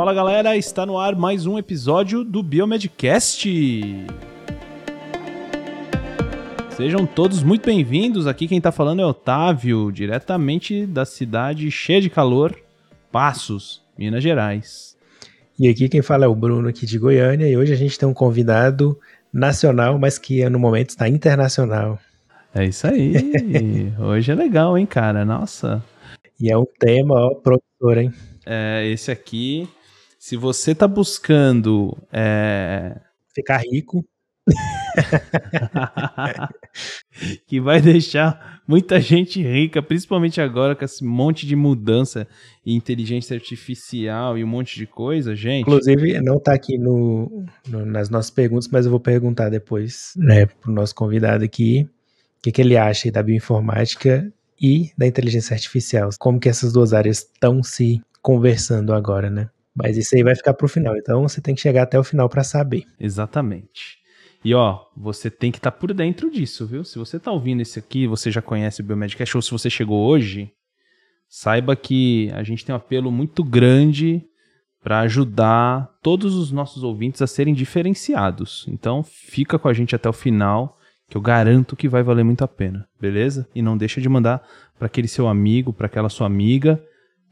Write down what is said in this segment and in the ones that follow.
Fala galera, está no ar mais um episódio do Biomedcast. Sejam todos muito bem-vindos. Aqui quem está falando é Otávio, diretamente da cidade cheia de calor, Passos, Minas Gerais. E aqui quem fala é o Bruno aqui de Goiânia e hoje a gente tem um convidado nacional, mas que no momento está internacional. É isso aí. hoje é legal, hein, cara? Nossa. E é um tema, ó, professor, hein? É, esse aqui, se você tá buscando é... ficar rico, que vai deixar muita gente rica, principalmente agora com esse monte de mudança e inteligência artificial e um monte de coisa, gente. Inclusive, não tá aqui no, no nas nossas perguntas, mas eu vou perguntar depois, né, pro nosso convidado aqui, o que, que ele acha da bioinformática e da inteligência artificial. Como que essas duas áreas estão se conversando agora, né? Mas isso aí vai ficar pro final, então você tem que chegar até o final para saber. Exatamente. E ó, você tem que estar tá por dentro disso, viu? Se você tá ouvindo esse aqui, você já conhece o Biomedcast, ou se você chegou hoje, saiba que a gente tem um apelo muito grande para ajudar todos os nossos ouvintes a serem diferenciados. Então, fica com a gente até o final, que eu garanto que vai valer muito a pena, beleza? E não deixa de mandar para aquele seu amigo, para aquela sua amiga,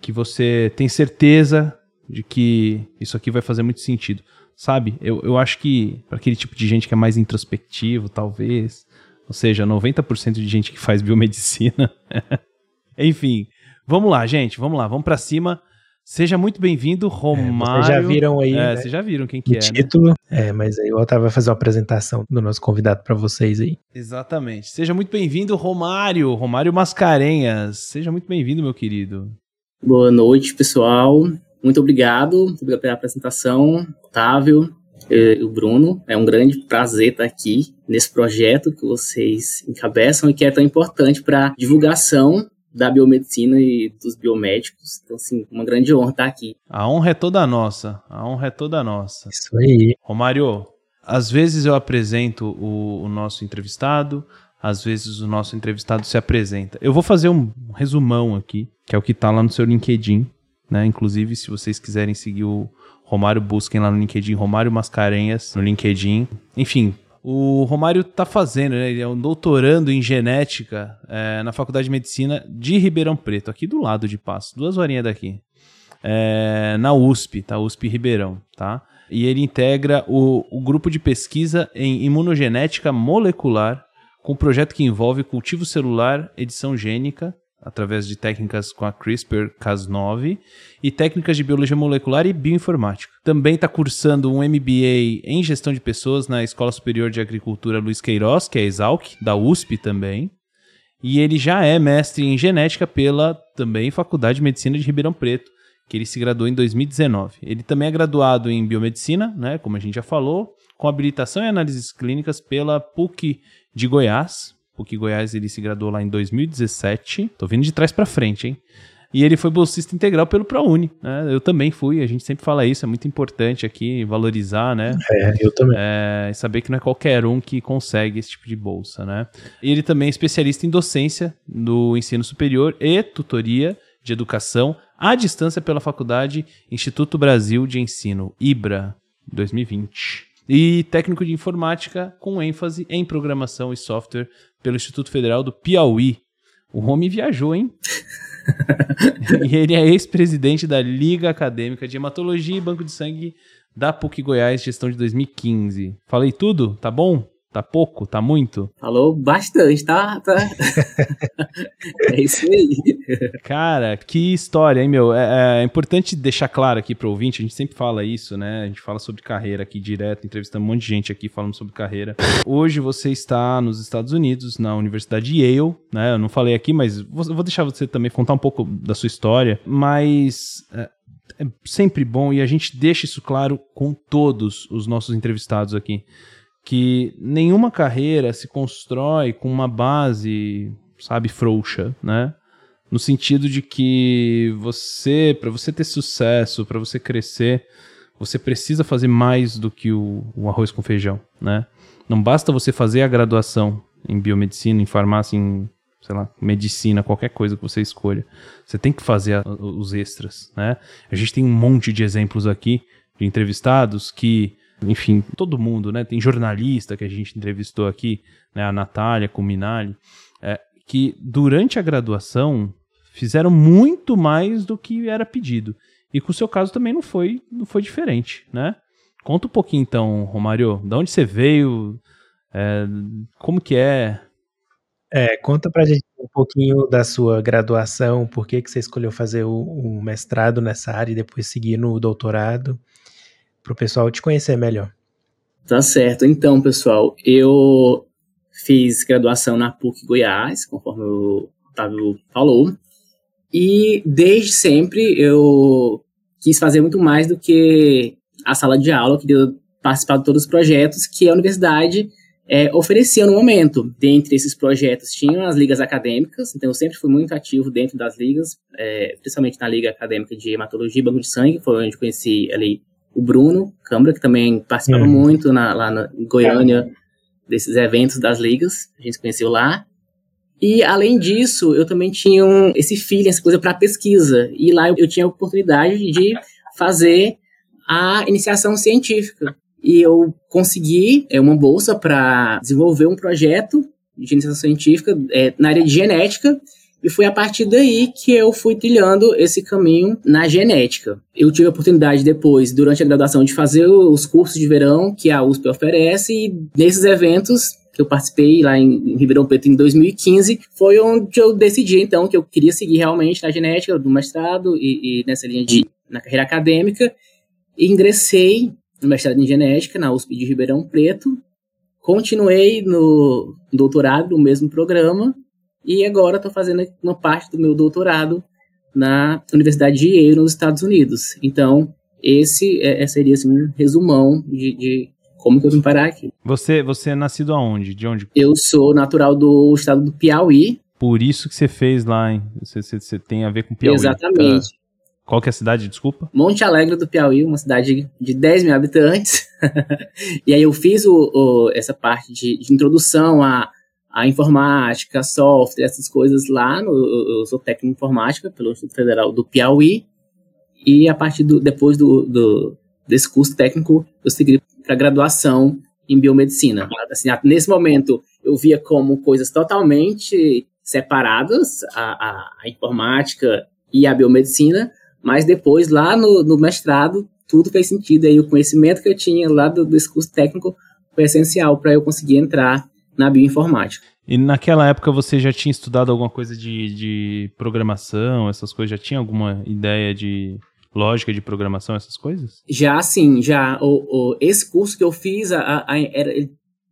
que você tem certeza de que isso aqui vai fazer muito sentido. Sabe? Eu, eu acho que para aquele tipo de gente que é mais introspectivo, talvez, ou seja, 90% de gente que faz biomedicina. Enfim, vamos lá, gente, vamos lá, vamos para cima. Seja muito bem-vindo, Romário. É, vocês já viram aí. É, né? Vocês já viram quem que o é. Né? título. Né? É, mas aí o Otávio vai fazer uma apresentação do nosso convidado para vocês aí. Exatamente. Seja muito bem-vindo, Romário. Romário Mascarenhas. Seja muito bem-vindo, meu querido. Boa noite, pessoal. Muito obrigado, muito obrigado pela apresentação, Otávio e o Bruno. É um grande prazer estar aqui nesse projeto que vocês encabeçam e que é tão importante para a divulgação da biomedicina e dos biomédicos. Então, assim, uma grande honra estar aqui. A honra é toda nossa. A honra é toda nossa. Isso aí. Romário, às vezes eu apresento o, o nosso entrevistado, às vezes o nosso entrevistado se apresenta. Eu vou fazer um resumão aqui, que é o que está lá no seu LinkedIn. Né? Inclusive, se vocês quiserem seguir o Romário, busquem lá no LinkedIn, Romário Mascarenhas, no LinkedIn. Enfim, o Romário está fazendo, né? Ele é um doutorando em genética é, na Faculdade de Medicina de Ribeirão Preto, aqui do lado de Passo, duas horinhas daqui. É, na USP, tá? USP Ribeirão, tá? E ele integra o, o grupo de pesquisa em imunogenética molecular com um projeto que envolve cultivo celular, edição gênica, através de técnicas com a CRISPR-Cas9 e técnicas de biologia molecular e bioinformática. Também está cursando um MBA em gestão de pessoas na Escola Superior de Agricultura Luiz Queiroz, que é a Exalc, da USP também. E ele já é mestre em genética pela também Faculdade de Medicina de Ribeirão Preto, que ele se graduou em 2019. Ele também é graduado em biomedicina, né, como a gente já falou, com habilitação em análises clínicas pela PUC de Goiás, PUC Goiás ele se graduou lá em 2017. Tô vindo de trás para frente, hein? E ele foi bolsista integral pelo ProUni. Né? Eu também fui, a gente sempre fala isso, é muito importante aqui valorizar, né? É, eu também. É, saber que não é qualquer um que consegue esse tipo de bolsa, né? E ele também é especialista em docência do ensino superior e tutoria de educação à distância pela Faculdade Instituto Brasil de Ensino, IBRA, 2020 e técnico de informática com ênfase em programação e software pelo Instituto Federal do Piauí. O homem viajou, hein? e ele é ex-presidente da Liga Acadêmica de Hematologia e Banco de Sangue da PUC Goiás, gestão de 2015. Falei tudo? Tá bom? Tá pouco? Tá muito? Falou bastante, tá? tá. é isso aí. Cara, que história, hein, meu? É, é, importante deixar claro aqui pro ouvinte, a gente sempre fala isso, né? A gente fala sobre carreira aqui direto, entrevistando um monte de gente aqui falando sobre carreira. Hoje você está nos Estados Unidos, na Universidade Yale, né? Eu não falei aqui, mas vou deixar você também contar um pouco da sua história, mas... É, é sempre bom e a gente deixa isso claro com todos os nossos entrevistados aqui que nenhuma carreira se constrói com uma base, sabe, frouxa, né? No sentido de que você, para você ter sucesso, para você crescer, você precisa fazer mais do que o, o, arroz com feijão, né? Não basta você fazer a graduação em biomedicina, em farmácia, em sei lá, medicina, qualquer coisa que você escolha. Você tem que fazer a, os extras, né? A gente tem um monte de exemplos aqui de entrevistados que, enfim, todo mundo, né? Tem jornalista que a gente entrevistou aqui, né? A Natália com Minali, é, que durante a graduação fizeram muito mais do que era pedido. E com o seu caso também não foi, não foi diferente, né? Conta um pouquinho então, Romário, de onde você veio, é, como que é é, conta pra gente um pouquinho da sua graduação, por que, que você escolheu fazer o, o mestrado nessa área e depois seguir no doutorado, para o pessoal te conhecer melhor. Tá certo. Então, pessoal, eu fiz graduação na PUC Goiás, conforme o Otávio falou, e desde sempre eu quis fazer muito mais do que a sala de aula, eu queria participar de todos os projetos que a universidade é, oferecia no momento. Dentre esses projetos tinham as ligas acadêmicas, então eu sempre fui muito ativo dentro das ligas, é, principalmente na Liga Acadêmica de Hematologia e Banco de Sangue, foi onde conheci ali o Bruno Câmara, que também participava uhum. muito na, lá na Goiânia desses eventos das ligas, a gente se conheceu lá. E além disso, eu também tinha um, esse feeling, essa coisa para pesquisa, e lá eu, eu tinha a oportunidade de fazer a iniciação científica e eu consegui é, uma bolsa para desenvolver um projeto de iniciação científica é, na área de genética e foi a partir daí que eu fui trilhando esse caminho na genética. Eu tive a oportunidade depois, durante a graduação, de fazer os cursos de verão que a USP oferece, e nesses eventos que eu participei lá em Ribeirão Preto em 2015, foi onde eu decidi, então, que eu queria seguir realmente na genética do mestrado e, e nessa linha de na carreira acadêmica, e ingressei no mestrado em genética na USP de Ribeirão Preto. Continuei no doutorado no mesmo programa e agora estou fazendo uma parte do meu doutorado na Universidade de Yale, nos Estados Unidos. Então, esse é, é, seria assim, um resumão de, de, como que eu vim parar aqui. Você, você é nascido aonde? De onde? Eu sou natural do estado do Piauí. Por isso que você fez lá, hein? Você, você, você tem a ver com Piauí. Exatamente. Qual que é a cidade, desculpa? Monte Alegre do Piauí, uma cidade de 10 mil habitantes. e aí eu fiz o, o, essa parte de, de introdução à, à, informática, software, essas coisas lá. No, eu sou técnico em informática pelo Instituto Federal do Piauí. E a partir do, depois do, do desse curso técnico, eu segui para graduação em biomedicina. Assim, nesse momento, eu via como coisas totalmente separadas, a, a, a informática e a biomedicina, mas depois, lá no, no mestrado, tudo fez sentido. Aí o conhecimento que eu tinha lá do, do curso técnico foi essencial para eu conseguir entrar na bioinformática. E naquela época você já tinha estudado alguma coisa de, de programação, essas coisas? Já tinha alguma ideia de lógica de programação, essas coisas? Já sim, já. O, o, esse curso que eu fiz a, a, era,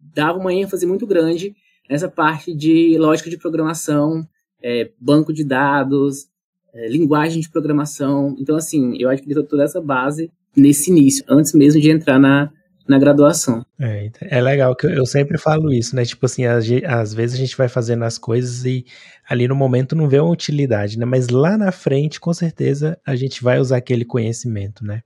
dava uma ênfase muito grande nessa parte de lógica de programação, é, banco de dados, é, linguagem de programação. Então, assim, eu adquiri toda essa base nesse início, antes mesmo de entrar na, na graduação. É, é legal que eu sempre falo isso, né? Tipo assim, às, às, vezes a gente vai fazendo as coisas e ali no momento não vê uma utilidade, né? Mas lá na frente, com certeza, a gente vai usar aquele conhecimento, né?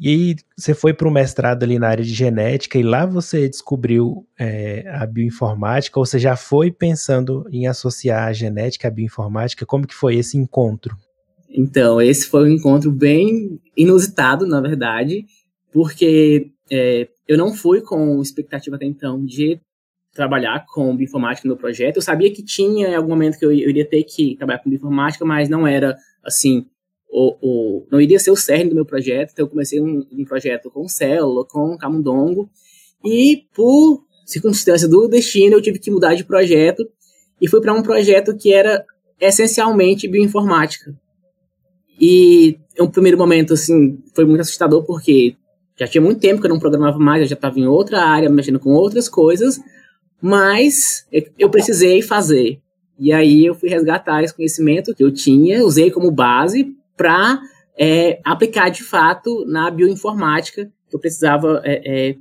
E você foi para o mestrado ali na área de genética e lá você descobriu é, a bioinformática ou você já foi pensando em associar a genética à bioinformática? Como que foi esse encontro? Então, esse foi um encontro bem inusitado, na verdade, porque é, eu não fui com expectativa até então de trabalhar com bioinformática no meu projeto. Eu sabia que tinha em algum momento que eu iria ter que trabalhar com bioinformática, mas não era assim o, o, não iria ser o cerne do meu projeto, então eu comecei um, um projeto com célula, com camundongo, e por circunstância do destino eu tive que mudar de projeto e fui para um projeto que era essencialmente bioinformática. E em um primeiro momento, assim, foi muito assustador porque já tinha muito tempo que eu não programava mais, eu já estava em outra área, mexendo com outras coisas, mas eu precisei fazer. E aí eu fui resgatar esse conhecimento que eu tinha, usei como base para é, aplicar de fato na bioinformática que eu precisava é, é,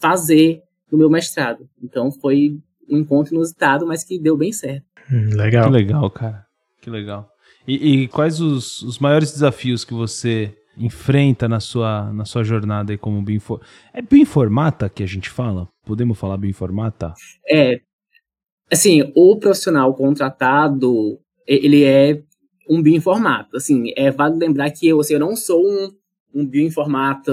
fazer no meu mestrado. Então foi um encontro inusitado, mas que deu bem certo. Hum, legal. Que legal, cara. Que legal. E, e quais os, os maiores desafios que você enfrenta na sua, na sua jornada aí como bioinformata? É bioinformata que a gente fala? Podemos falar bioinformata? É, Assim, o profissional contratado, ele é um bioinformata. Assim, é válido lembrar que eu, assim, eu não sou um, um bioinformata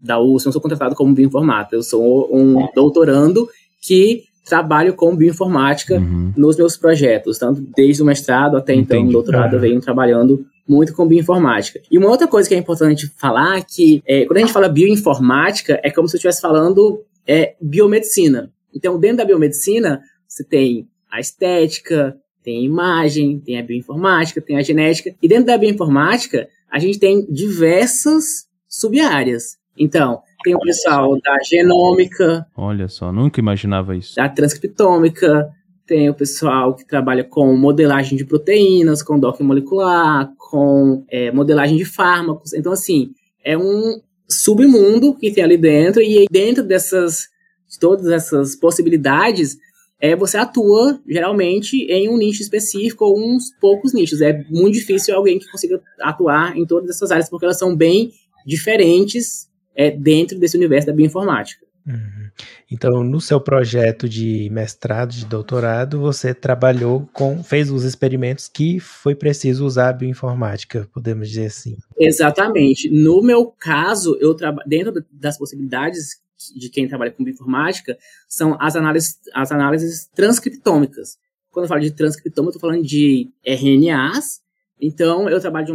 da USP, não sou contratado como bioinformata. Eu sou um doutorando que trabalho com bioinformática uhum. nos meus projetos, tanto desde o mestrado até então Entendi. então o doutorado, uhum. eu venho trabalhando muito com bioinformática. E uma outra coisa que é importante falar é que é, quando a gente fala bioinformática, é como se eu estivesse falando é, biomedicina. Então, dentro da biomedicina, você tem a estética, tem a imagem, tem a bioinformática, tem a genética. E dentro da bioinformática, a gente tem diversas sub-áreas. Então, tem o pessoal da genômica. Olha só, nunca imaginava isso. Da transcriptômica, tem o pessoal que trabalha com modelagem de proteínas, com docking molecular, com é, modelagem de fármacos. Então, assim, é um submundo que tem ali dentro, e dentro dessas, de todas essas possibilidades, é, você atua geralmente em um nicho específico ou uns poucos nichos. É muito difícil alguém que consiga atuar em todas essas áreas, porque elas são bem diferentes é, dentro desse universo da bioinformática. Uhum. Então, no seu projeto de mestrado, de doutorado, você trabalhou com, fez os experimentos que foi preciso usar a bioinformática, podemos dizer assim. Exatamente. No meu caso, eu dentro das possibilidades de quem trabalha com bioinformática, são as análises, as análises transcriptômicas. Quando eu falo de transcriptoma, eu estou falando de RNAs. Então, eu trabalho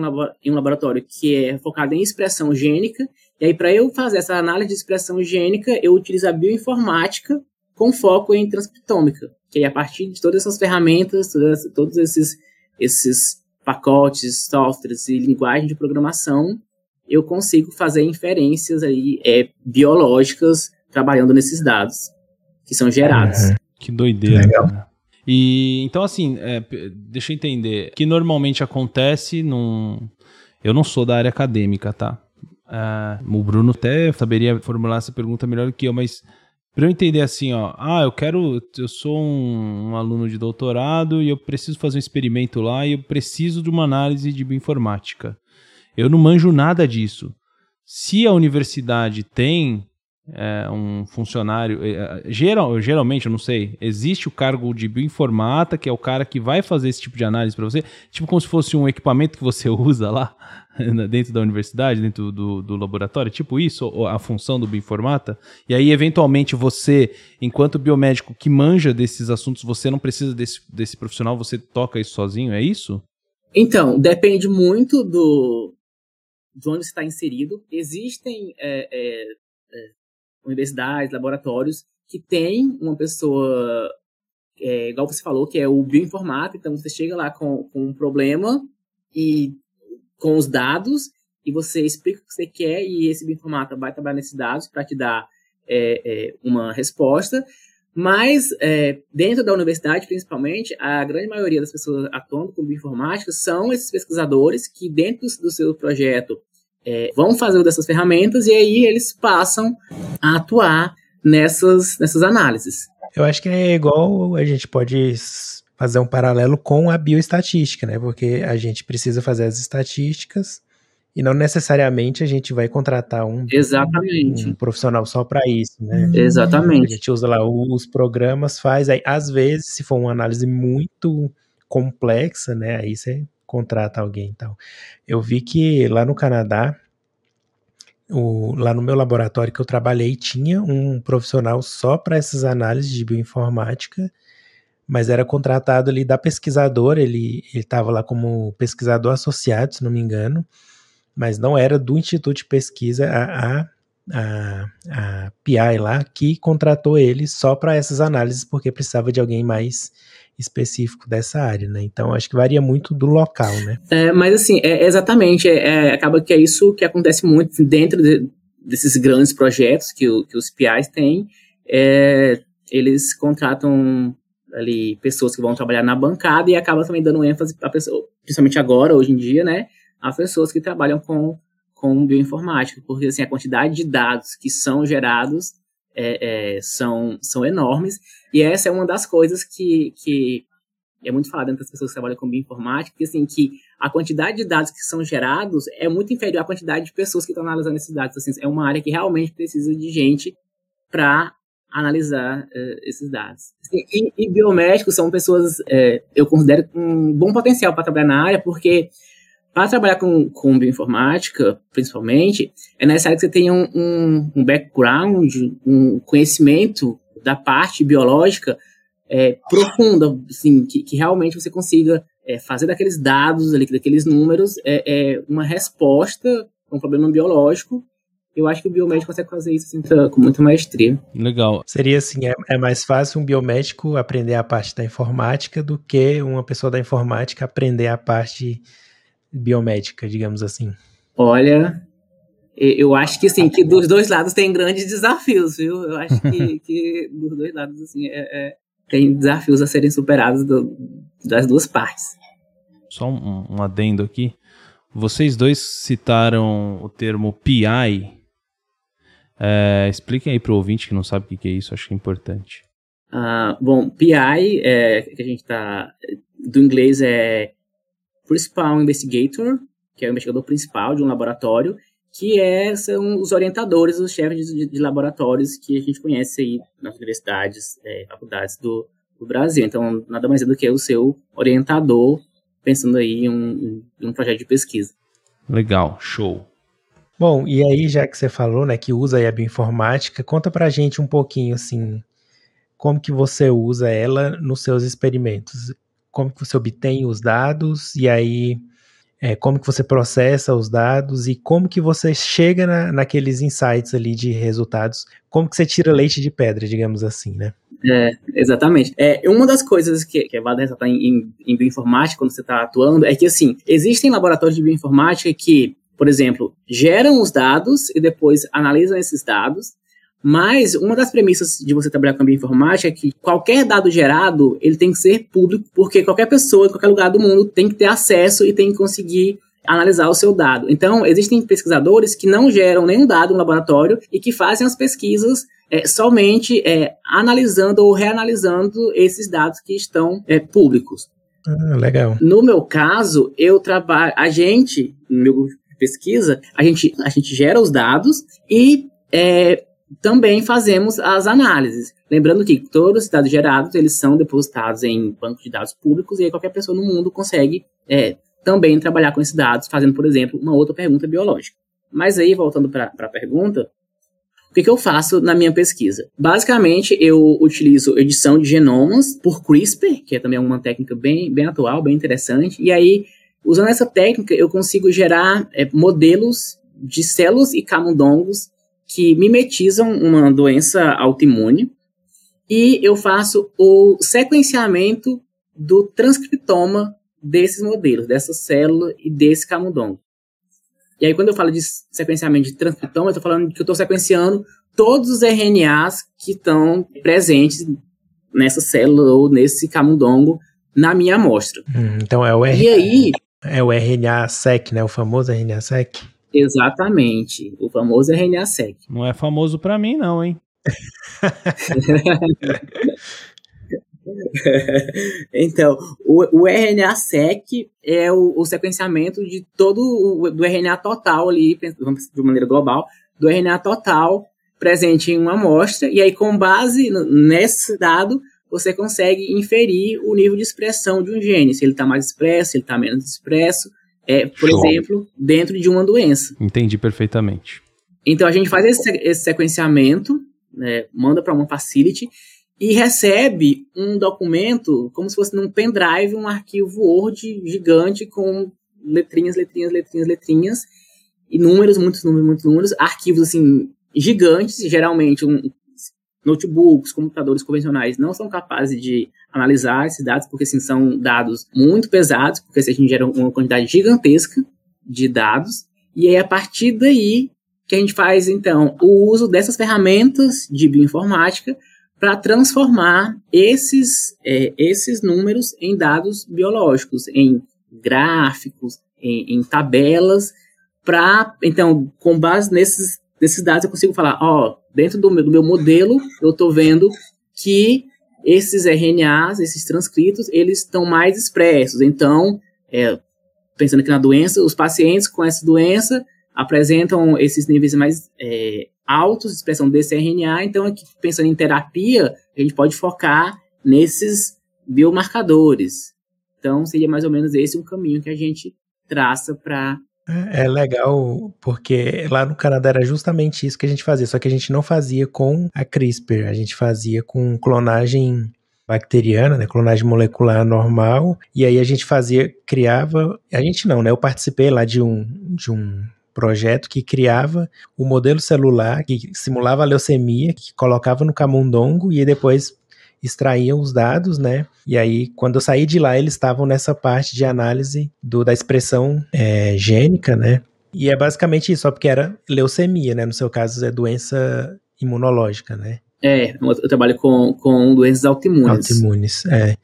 em um laboratório que é focado em expressão gênica e aí, para eu fazer essa análise de expressão gênica, eu utilizo a bioinformática com foco em transcriptômica, que aí, a partir de todas essas ferramentas, todas, todos esses, esses pacotes, softwares e linguagem de programação, eu consigo fazer inferências aí, é, biológicas trabalhando nesses dados que são gerados. Uhum. Que doideira. Legal. E então assim, é, deixa eu entender, que normalmente acontece num eu não sou da área acadêmica, tá? Uh, o Bruno até saberia formular essa pergunta melhor do que eu, mas para eu entender assim, ó, ah, eu quero, eu sou um, um, aluno de doutorado e eu preciso fazer um experimento lá e eu preciso de uma análise de bioinformática. Eu não manjo nada disso. Se a universidade tem é, um funcionário, é, geral, geralmente, eu não sei, existe o cargo de bioinformata, que é o cara que vai fazer esse tipo de análise para você, tipo como se fosse um equipamento que você usa lá dentro da universidade, dentro do, do laboratório, tipo isso, a função do bioinformata, e aí eventualmente você, enquanto biomédico que manja desses assuntos, você não precisa desse, desse profissional, você toca isso sozinho, é isso? Então, depende muito do de onde está inserido. Existem é, é, é universidades, laboratórios, que tem uma pessoa, é, igual você falou, que é o bioinformático, então você chega lá com, com um problema e com os dados e você explica o que você quer e esse bioinformático vai trabalhar nesses dados para te dar é, é, uma resposta. Mas, é, dentro da universidade, principalmente, a grande maioria das pessoas atuando com bioinformática são esses pesquisadores que, dentro do seu projeto, é, vão fazer dessas ferramentas e aí eles passam a atuar nessas, nessas análises. Eu acho que é igual a gente pode fazer um paralelo com a bioestatística, né? Porque a gente precisa fazer as estatísticas e não necessariamente a gente vai contratar um, Exatamente. um profissional só para isso, né? Exatamente. A gente usa lá os programas, faz, aí às vezes, se for uma análise muito complexa, né? Aí você contrata alguém então. Eu vi que lá no Canadá, o, lá no meu laboratório que eu trabalhei, tinha um profissional só para essas análises de bioinformática, mas era contratado ali da pesquisadora, ele estava lá como pesquisador associado, se não me engano, mas não era do Instituto de Pesquisa, a, a, a, a PI lá, que contratou ele só para essas análises, porque precisava de alguém mais específico dessa área, né? Então acho que varia muito do local, né? É, mas assim, é, exatamente, é, é, acaba que é isso que acontece muito dentro de, desses grandes projetos que, o, que os PIs têm, é, eles contratam ali pessoas que vão trabalhar na bancada e acaba também dando ênfase a pessoa, principalmente agora, hoje em dia, né, a pessoas que trabalham com, com bioinformática, porque assim, a quantidade de dados que são gerados é, é, são, são enormes. E essa é uma das coisas que, que é muito falado entre as pessoas que trabalham com bioinformática, que, assim, que a quantidade de dados que são gerados é muito inferior à quantidade de pessoas que estão analisando esses dados. Assim, é uma área que realmente precisa de gente para analisar uh, esses dados. E, e, biomédicos são pessoas, é, eu considero, com um bom potencial para trabalhar na área, porque para trabalhar com, com bioinformática, principalmente, é necessário que você tenha um, um, um background, um conhecimento da parte biológica é, profunda, assim, que, que, realmente você consiga é, fazer daqueles dados, ali, daqueles números, é, é uma resposta a um problema biológico eu acho que o biomédico consegue fazer isso assim, com muita maestria. Legal. Seria assim, é, é, mais fácil um biomédico aprender a parte da informática do que uma pessoa da informática aprender a parte biomédica, digamos assim. Olha, eu acho que assim, que dos dois lados tem grandes desafios, viu? Eu acho que, que dos dois lados assim, é, é, tem desafios a serem superados do, das duas partes. Só um, um adendo aqui. Vocês dois citaram o termo PI, é, expliquem aí para o ouvinte que não sabe o que é isso, acho que é importante. Uh, bom, PI, é, que a gente está do inglês é Principal Investigator, que é o investigador principal de um laboratório, que é, são os orientadores, os chefes de, de laboratórios que a gente conhece aí nas universidades, é, faculdades do, do, Brasil. Então, nada mais é do que o seu orientador, pensando aí em um, em um projeto de pesquisa. Legal, show. Bom, e aí, já que você falou, né, que usa a bioinformática, conta pra gente um pouquinho, assim, como que você usa ela nos seus experimentos. Como que você obtém os dados, e aí, é, como que você processa os dados, e como que você chega na, naqueles insights ali de resultados, como que você tira leite de pedra, digamos assim, né? É, exatamente. É, uma das coisas que, que é válido ressaltar em, em, em bioinformática, quando você está atuando, é que, assim, existem laboratórios de bioinformática que por exemplo, geram os dados e depois analisam esses dados. Mas uma das premissas de você trabalhar com a bioinformática é que qualquer dado gerado, ele tem que ser público, porque qualquer pessoa, em qualquer lugar do mundo, tem que ter acesso e tem que conseguir analisar o seu dado. Então, existem pesquisadores que não geram nenhum dado no laboratório e que fazem as pesquisas é, somente é, analisando ou reanalisando esses dados que estão é, públicos. Ah, legal. No meu caso, eu trabalho, a gente, no meu pesquisa, a gente, a gente gera os dados e é, também fazemos as análises. Lembrando que todos os dados gerados, eles são depositados em banco de dados públicos e aí qualquer pessoa no mundo consegue é, também trabalhar com esses dados, fazendo, por exemplo, uma outra pergunta biológica. Mas aí, voltando para a pergunta, o que, que, eu faço na minha pesquisa? Basicamente, eu utilizo edição de genomas por CRISPR, que é também uma técnica bem, bem atual, bem interessante, e aí Usando essa técnica, eu consigo gerar é, modelos de células e camundongos que mimetizam uma doença autoimune e eu faço o sequenciamento do transcriptoma desses modelos, dessa célula e desse camundongo. E aí, quando eu falo de sequenciamento de transcriptoma, eu estou falando que eu estou sequenciando todos os RNAs que estão presentes nessa célula ou nesse camundongo na minha amostra. Hum, então é o RNA. E aí, é o RNA-seq, né? O famoso RNA-seq. Exatamente, o famoso RNA-seq. Não é famoso para mim, não, hein? então, o, o RNA-seq é o, o, sequenciamento de todo o do RNA total ali, de maneira global, do RNA total presente em uma amostra, e aí com base nesse dado, você consegue inferir o nível de expressão de um gene, se ele está mais expresso, se ele está menos expresso, é, por Show. exemplo, dentro de uma doença. Entendi perfeitamente. Então a gente faz esse, esse sequenciamento, né, manda para uma facility e recebe um documento como se fosse num pendrive, um arquivo Word gigante com letrinhas, letrinhas, letrinhas, letrinhas e números, muitos números, muitos números, arquivos assim gigantes, geralmente um, notebooks, computadores convencionais não são capazes de analisar esses dados, porque assim, são dados muito pesados, porque assim, a gente gera uma quantidade gigantesca de dados, e é a partir daí que a gente faz, então, o uso dessas ferramentas de bioinformática para transformar esses, é, esses números em dados biológicos, em gráficos, em, em tabelas, para, então, com base nesses, nesses dados, eu consigo falar, ó, dentro do meu, do meu modelo, eu estou vendo que esses RNAs, esses transcritos, eles estão mais expressos. Então, é, pensando aqui na doença, os pacientes com essa doença, apresentam esses níveis mais é, altos de expressão desse RNA. Então, aqui, pensando em terapia, a gente pode focar nesses biomarcadores. Então, seria mais ou menos esse um caminho que a gente traça para. É, é legal, porque lá no Canadá era justamente isso que a gente fazia, só que a gente não fazia com a CRISPR, a gente fazia com clonagem bacteriana, né, clonagem molecular normal, e aí a gente fazia, criava, a gente não, né, eu participei lá de um, de um projeto que criava o modelo celular que simulava a leucemia, que colocava no camundongo e depois extraía os dados, né? E aí, quando eu saí de lá, eles estavam nessa parte de análise do, da expressão é, gênica, né? E é basicamente isso, só porque era leucemia, né? No seu caso, é doença imunológica, né? É, eu trabalho com, com doenças autoimunes. Autoimunes, é.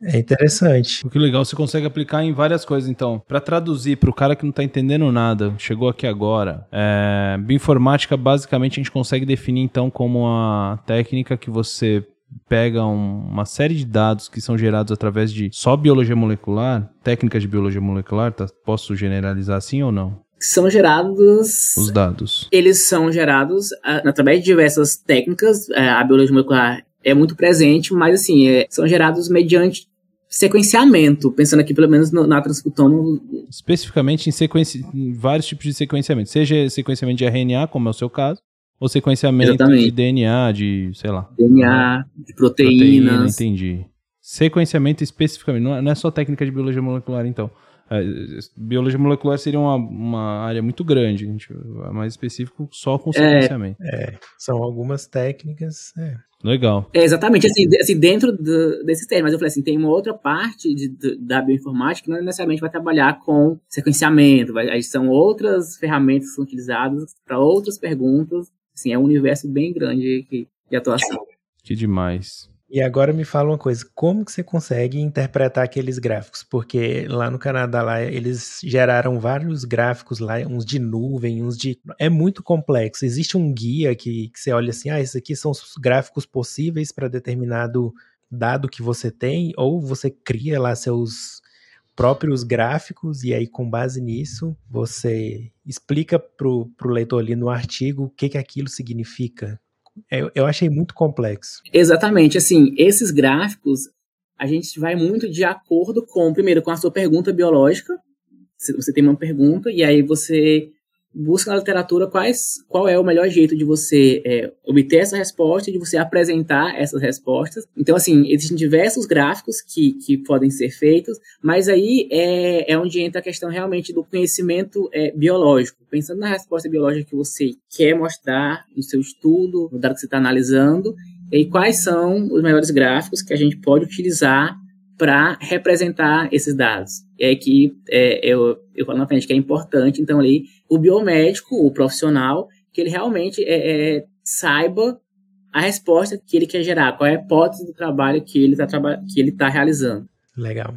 É interessante. O que legal, você consegue aplicar em várias coisas. Então, para traduzir para o cara que não está entendendo nada, chegou aqui agora, é, bioinformática basicamente a gente consegue definir então como uma técnica que você pega um, uma série de dados que são gerados através de só biologia molecular, técnicas de biologia molecular, tá? posso generalizar assim ou não? São gerados. Os dados. Eles são gerados através de diversas técnicas. É, a biologia molecular é muito presente, mas assim, é, são gerados mediante sequenciamento, pensando aqui pelo menos no, na transcriptoma. Especificamente em, sequência, em vários tipos de sequenciamento, seja sequenciamento de RNA, como é o seu caso, ou sequenciamento Exatamente. de DNA, de, sei lá. DNA, de proteínas. Proteína, entendi. Sequenciamento especificamente, não é, não é só técnica de biologia molecular, então. É, biologia molecular seria uma, uma área muito grande, a gente é mais específico só com sequenciamento. É, é são algumas técnicas. É. Legal. É, exatamente, assim, assim dentro do, desses termos, eu falei assim, tem uma outra parte de, de, da bioinformática que não necessariamente vai trabalhar com sequenciamento, vai, aí são outras ferramentas que são utilizadas para outras perguntas, assim, é um universo bem grande de, de atuação. Que demais. E agora me fala uma coisa, como que você consegue interpretar aqueles gráficos? Porque lá no Canadá lá eles geraram vários gráficos lá, uns de nuvem, uns de é muito complexo. Existe um guia que, que você olha assim, ah, esses aqui são os gráficos possíveis para determinado dado que você tem, ou você cria lá seus próprios gráficos e aí com base nisso você explica pro, pro leitor ali no artigo o que que aquilo significa, eu, eu achei muito complexo. Exatamente, assim, esses gráficos, a gente vai muito de acordo com, primeiro, com a sua pergunta biológica, você tem uma pergunta e aí você busca na literatura quais, qual é o melhor jeito de você é, obter essa resposta e de você apresentar essas respostas. Então, assim, existem diversos gráficos que, que podem ser feitos, mas aí é, é onde entra a questão realmente do conhecimento é, biológico. Pensando na resposta biológica que você quer mostrar no seu estudo, no dado que você está analisando, e quais são os melhores gráficos que a gente pode utilizar para representar esses dados. E aí que é, eu, eu falo na frente que é importante, então ali, o biomédico, o profissional, que ele realmente é, é, saiba a resposta que ele quer gerar, qual é a hipótese do trabalho que ele está que ele tá realizando. Legal.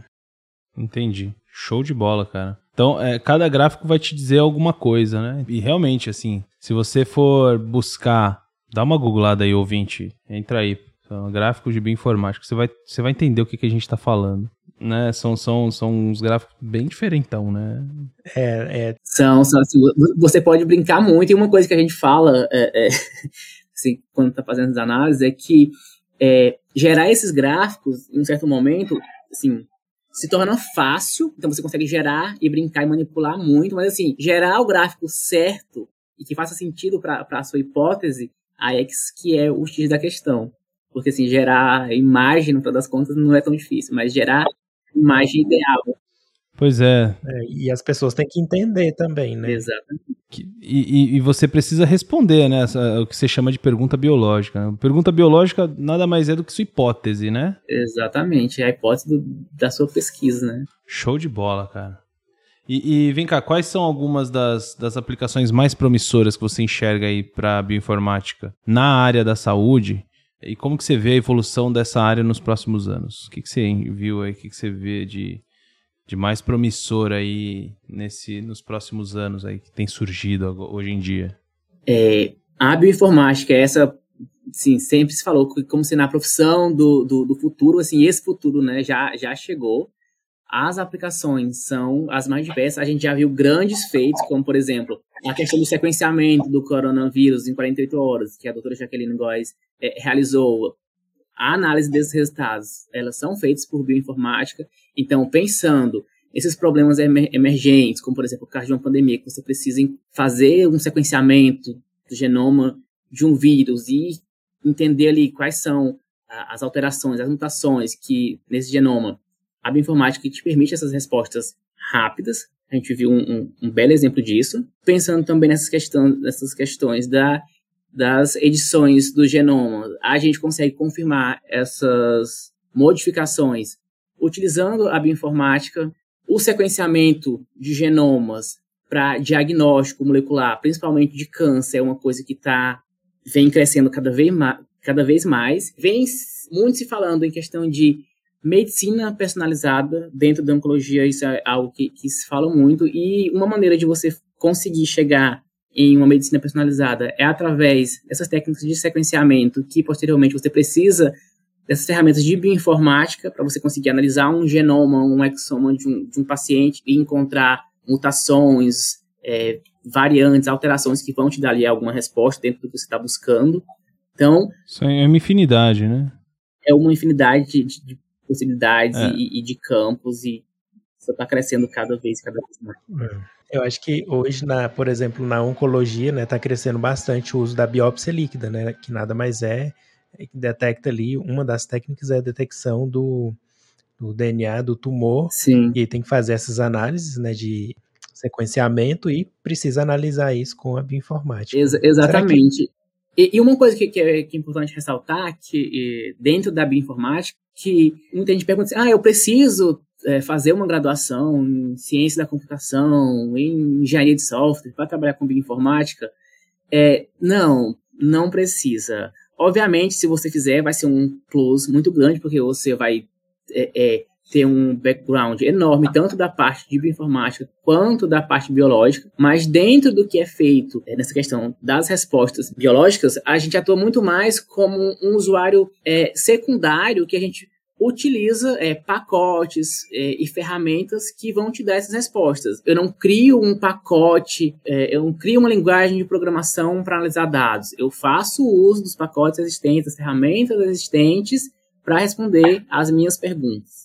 Entendi. Show de bola, cara. Então, é, cada gráfico vai te dizer alguma coisa, né? E realmente, assim, se você for buscar, dá uma googlada aí, ouvinte, entra aí, então, gráficos de bioinformática. Você vai, você vai entender o que, que a gente está falando. Né? São, são, são uns gráficos bem diferentão, né? É, é... São, são assim, você pode brincar muito. E uma coisa que a gente fala é, é, assim, quando está fazendo as análises é que é, gerar esses gráficos, em um certo momento, assim, se torna fácil. Então você consegue gerar e brincar e manipular muito. Mas assim, gerar o gráfico certo e que faça sentido para a sua hipótese, aí é que é o X da questão. Porque, assim, gerar imagem, no final das contas, não é tão difícil, mas gerar imagem ideal. Pois é. é e as pessoas têm que entender também, né? Exatamente. E, e, e, você precisa responder, né? o que você chama de pergunta biológica. Pergunta biológica nada mais é do que sua hipótese, né? Exatamente, é a hipótese do, da sua pesquisa, né? Show de bola, cara. E, e, vem cá, quais são algumas das, das aplicações mais promissoras que você enxerga aí para bioinformática na área da saúde e como que você vê a evolução dessa área nos próximos anos? O que, que você viu aí? O que, que você vê de, de mais promissor aí nesse, nos próximos anos aí que tem surgido hoje em dia? É, a bioinformática, essa, sim, sempre se falou como se na profissão do, do, do, futuro, assim, esse futuro, né, já, já chegou. As aplicações são as mais diversas. A gente já viu grandes feitos, como, por exemplo, a questão do sequenciamento do coronavírus em 48 horas, que a doutora Jaqueline Góes é, realizou. A análise desses resultados, elas são feitas por bioinformática. Então, pensando esses problemas emergentes, como, por exemplo, o caso de uma pandemia, que você precisa fazer um sequenciamento do genoma de um vírus e entender ali quais são as alterações, as mutações que nesse genoma a bioinformática te permite essas respostas rápidas. A gente viu um, um, um belo exemplo disso. Pensando também nessas, nessas questões da, das edições do genoma, a gente consegue confirmar essas modificações utilizando a bioinformática, o sequenciamento de genomas para diagnóstico molecular, principalmente de câncer, é uma coisa que tá, vem crescendo cada vez, cada vez mais. Vem muito se falando em questão de medicina personalizada dentro da oncologia, isso é algo que, que se fala muito, e uma maneira de você conseguir chegar em uma medicina personalizada é através dessas técnicas de sequenciamento que posteriormente você precisa dessas ferramentas de bioinformática para você conseguir analisar um genoma, um exoma de um, de um paciente e encontrar mutações, é, variantes, alterações que vão te dar ali alguma resposta dentro do que você está buscando. Então. Isso é uma infinidade, né? É uma infinidade de, de possibilidades é. e, e, de campos e só está crescendo cada vez, cada vez mais. É. Eu acho que hoje, na, por exemplo, na oncologia, né, está crescendo bastante o uso da biópsia líquida, né, que nada mais é, é que detecta ali, uma das técnicas é a detecção do, do DNA do tumor. Sim. E tem que fazer essas análises, né, de sequenciamento e precisa analisar isso com a bioinformática. Ex exatamente. Que... E, e, uma coisa que, que, é, que, é, importante ressaltar, que dentro da bioinformática, que muita gente pergunta assim, ah, eu preciso é, fazer uma graduação em ciência da computação, em engenharia de software, para trabalhar com bioinformática. É, não, não precisa. Obviamente, se você fizer, vai ser um plus muito grande, porque você vai é, é, ter um background enorme, tanto da parte de bioinformática quanto da parte biológica, mas dentro do que é feito é, nessa questão das respostas biológicas, a gente atua muito mais como um usuário é, secundário que a gente utiliza é, pacotes é, e ferramentas que vão te dar essas respostas. Eu não crio um pacote, é, eu não crio uma linguagem de programação para analisar dados. Eu faço o uso dos pacotes existentes, das ferramentas existentes para responder as minhas perguntas.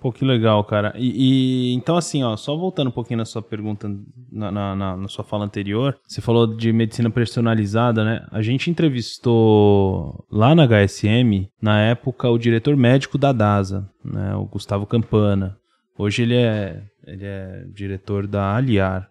Pô, que legal, cara. E, e, então, assim, ó, só voltando um pouquinho na sua pergunta, na, na, na, na, sua fala anterior, você falou de medicina personalizada, né? A gente entrevistou lá na HSM, na época, o diretor médico da DASA, né? O Gustavo Campana. Hoje ele é, ele é diretor da Aliar,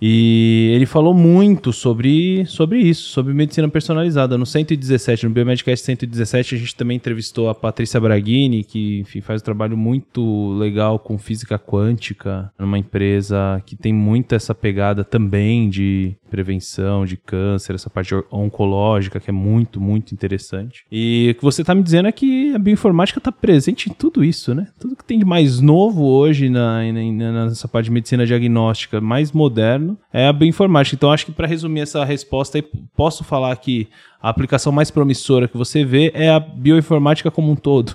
e ele falou muito sobre, sobre isso, sobre medicina personalizada. No 117, no Biomedcast 117, a gente também entrevistou a Patrícia Braghini, que enfim, faz um trabalho muito legal com física quântica, numa empresa que tem muito essa pegada também de prevenção de câncer, essa parte oncológica, que é muito, muito interessante. E o que você está me dizendo é que a bioinformática está presente em tudo isso, né? Tudo que tem de mais novo hoje na, na, nessa parte de medicina diagnóstica mais moderna é a bioinformática. Então, acho que para resumir essa resposta, posso falar que a aplicação mais promissora que você vê é a bioinformática como um todo.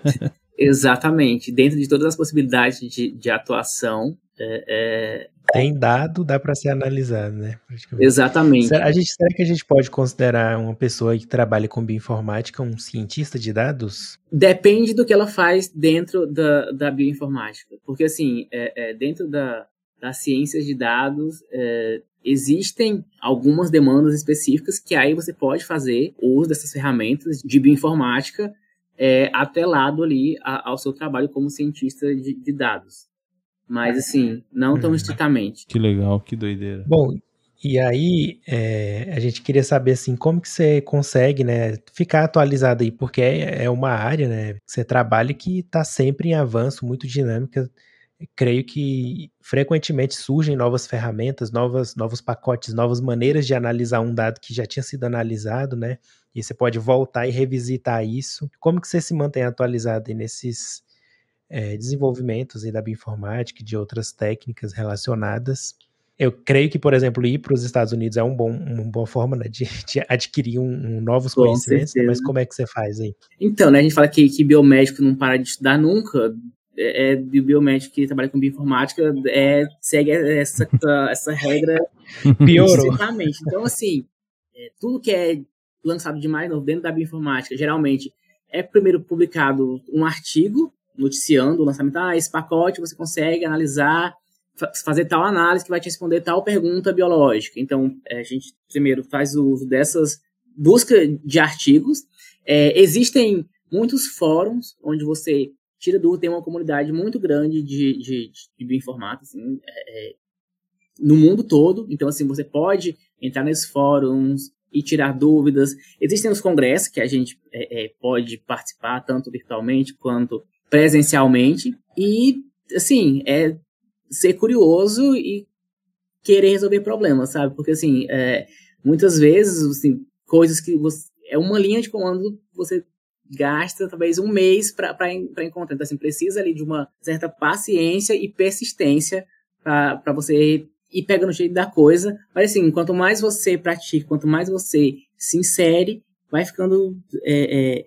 Exatamente. Dentro de todas as possibilidades de, de atuação, é, é... Tem dado, dá para ser analisado, né? Exatamente. Será, a gente, será que a gente pode considerar uma pessoa que trabalha com bioinformática um cientista de dados? Depende do que ela faz dentro da, da bioinformática. Porque, assim, é, é dentro da, das ciências de dados, é, existem algumas demandas específicas que aí você pode fazer uso dessas ferramentas de bioinformática é, atrelado ali a, ao seu trabalho como cientista de, de dados. Mas, assim, não tão uhum. estritamente. Que legal, que doideira. Bom, e aí, é, a gente queria saber, assim, como que você consegue, né, ficar atualizado aí, porque é, é uma área, né, que você trabalha que está sempre em avanço, muito dinâmica, creio que frequentemente surgem novas ferramentas, novas, novos pacotes, novas maneiras de analisar um dado que já tinha sido analisado, né? E você pode voltar e revisitar isso. Como que você se mantém atualizado nesses é, desenvolvimentos da bioinformática e de outras técnicas relacionadas? Eu creio que, por exemplo, ir para os Estados Unidos é um bom, uma boa forma né, de, de, adquirir um, um novos Com conhecimentos, certeza. mas como é que você faz aí? Então, né, a gente fala que, que biomédico não para de estudar nunca, é, é biomédico que trabalha com bioinformática é, segue essa, essa regra Piorou. Então, assim, é, tudo que é lançado de mais novo dentro da bioinformática, geralmente é primeiro publicado um artigo noticiando o lançamento, ah, esse pacote você consegue analisar, fazer tal análise que vai te responder tal pergunta biológica. Então, é, a gente primeiro faz o uso dessas busca de artigos. É, existem muitos fóruns onde você tira dúvida, tem uma comunidade muito grande de, de, de bioinformática, assim, é, é, no mundo todo. Então, assim, você pode entrar nesses fóruns, e tirar dúvidas. Existem os congressos que a gente é, é, pode participar tanto virtualmente quanto presencialmente e assim é ser curioso e querer resolver problemas, sabe? Porque assim é, muitas vezes assim, coisas que você é uma linha de comando você gasta talvez um mês para encontrar. Então, assim, precisa ali de uma certa paciência e persistência para você e pega no jeito da coisa. Mas assim, quanto mais você pratica, quanto mais você se insere, vai ficando é, é,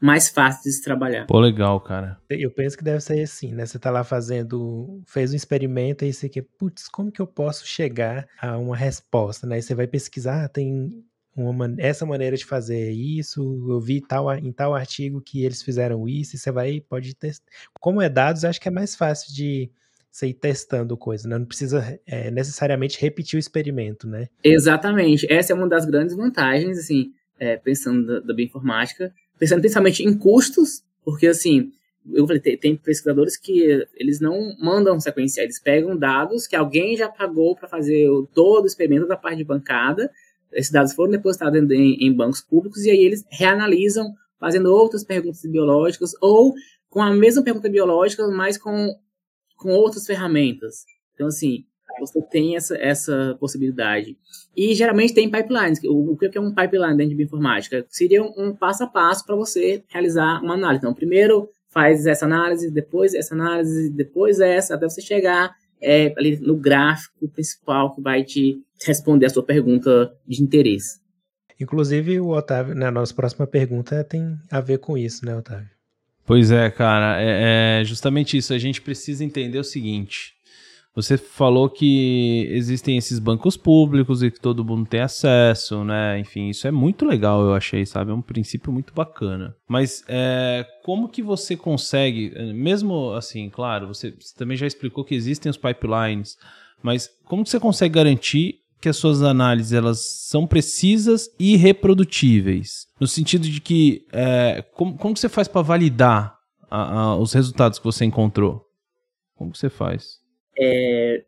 mais fácil de se trabalhar. Pô, legal, cara. Eu penso que deve ser assim, né? Você tá lá fazendo, fez um experimento e você quer, putz, como que eu posso chegar a uma resposta, né? E você vai pesquisar, ah, tem uma, essa maneira de fazer isso, eu vi tal, em tal artigo que eles fizeram isso, e você vai, pode testar. Como é dados, acho que é mais fácil de você ir testando coisa, né? Não precisa é, necessariamente repetir o experimento, né? Exatamente. Essa é uma das grandes vantagens, assim, é, pensando da, da bioinformática, pensando principalmente em custos, porque, assim, eu falei, tem, tem, pesquisadores que eles não mandam sequenciar, eles pegam dados que alguém já pagou para fazer todo o experimento da parte de bancada, esses dados foram depositados em, em bancos públicos e aí eles reanalisam fazendo outras perguntas biológicas ou com a mesma pergunta biológica, mas com com outras ferramentas. Então, assim, você tem essa, essa possibilidade. E geralmente tem pipelines. O, o que é um pipeline dentro de bioinformática? Seria um, um passo a passo para você realizar uma análise. Então, primeiro faz essa análise, depois essa análise, depois essa, até você chegar é, ali no gráfico principal que vai te responder a sua pergunta de interesse. Inclusive, o Otávio, na nossa próxima pergunta, tem a ver com isso, né, Otávio? Pois é, cara, é, é, justamente isso. A gente precisa entender o seguinte. Você falou que existem esses bancos públicos e que todo mundo tem acesso, né? Enfim, isso é muito legal, eu achei, sabe? É um princípio muito bacana. Mas é, como que você consegue, mesmo assim, claro, você, você também já explicou que existem os pipelines, mas como que você consegue garantir que as suas análises elas são precisas e reprodutíveis. No sentido de que, é, como, como você faz para validar a, a, os resultados que você encontrou? Como você faz? É,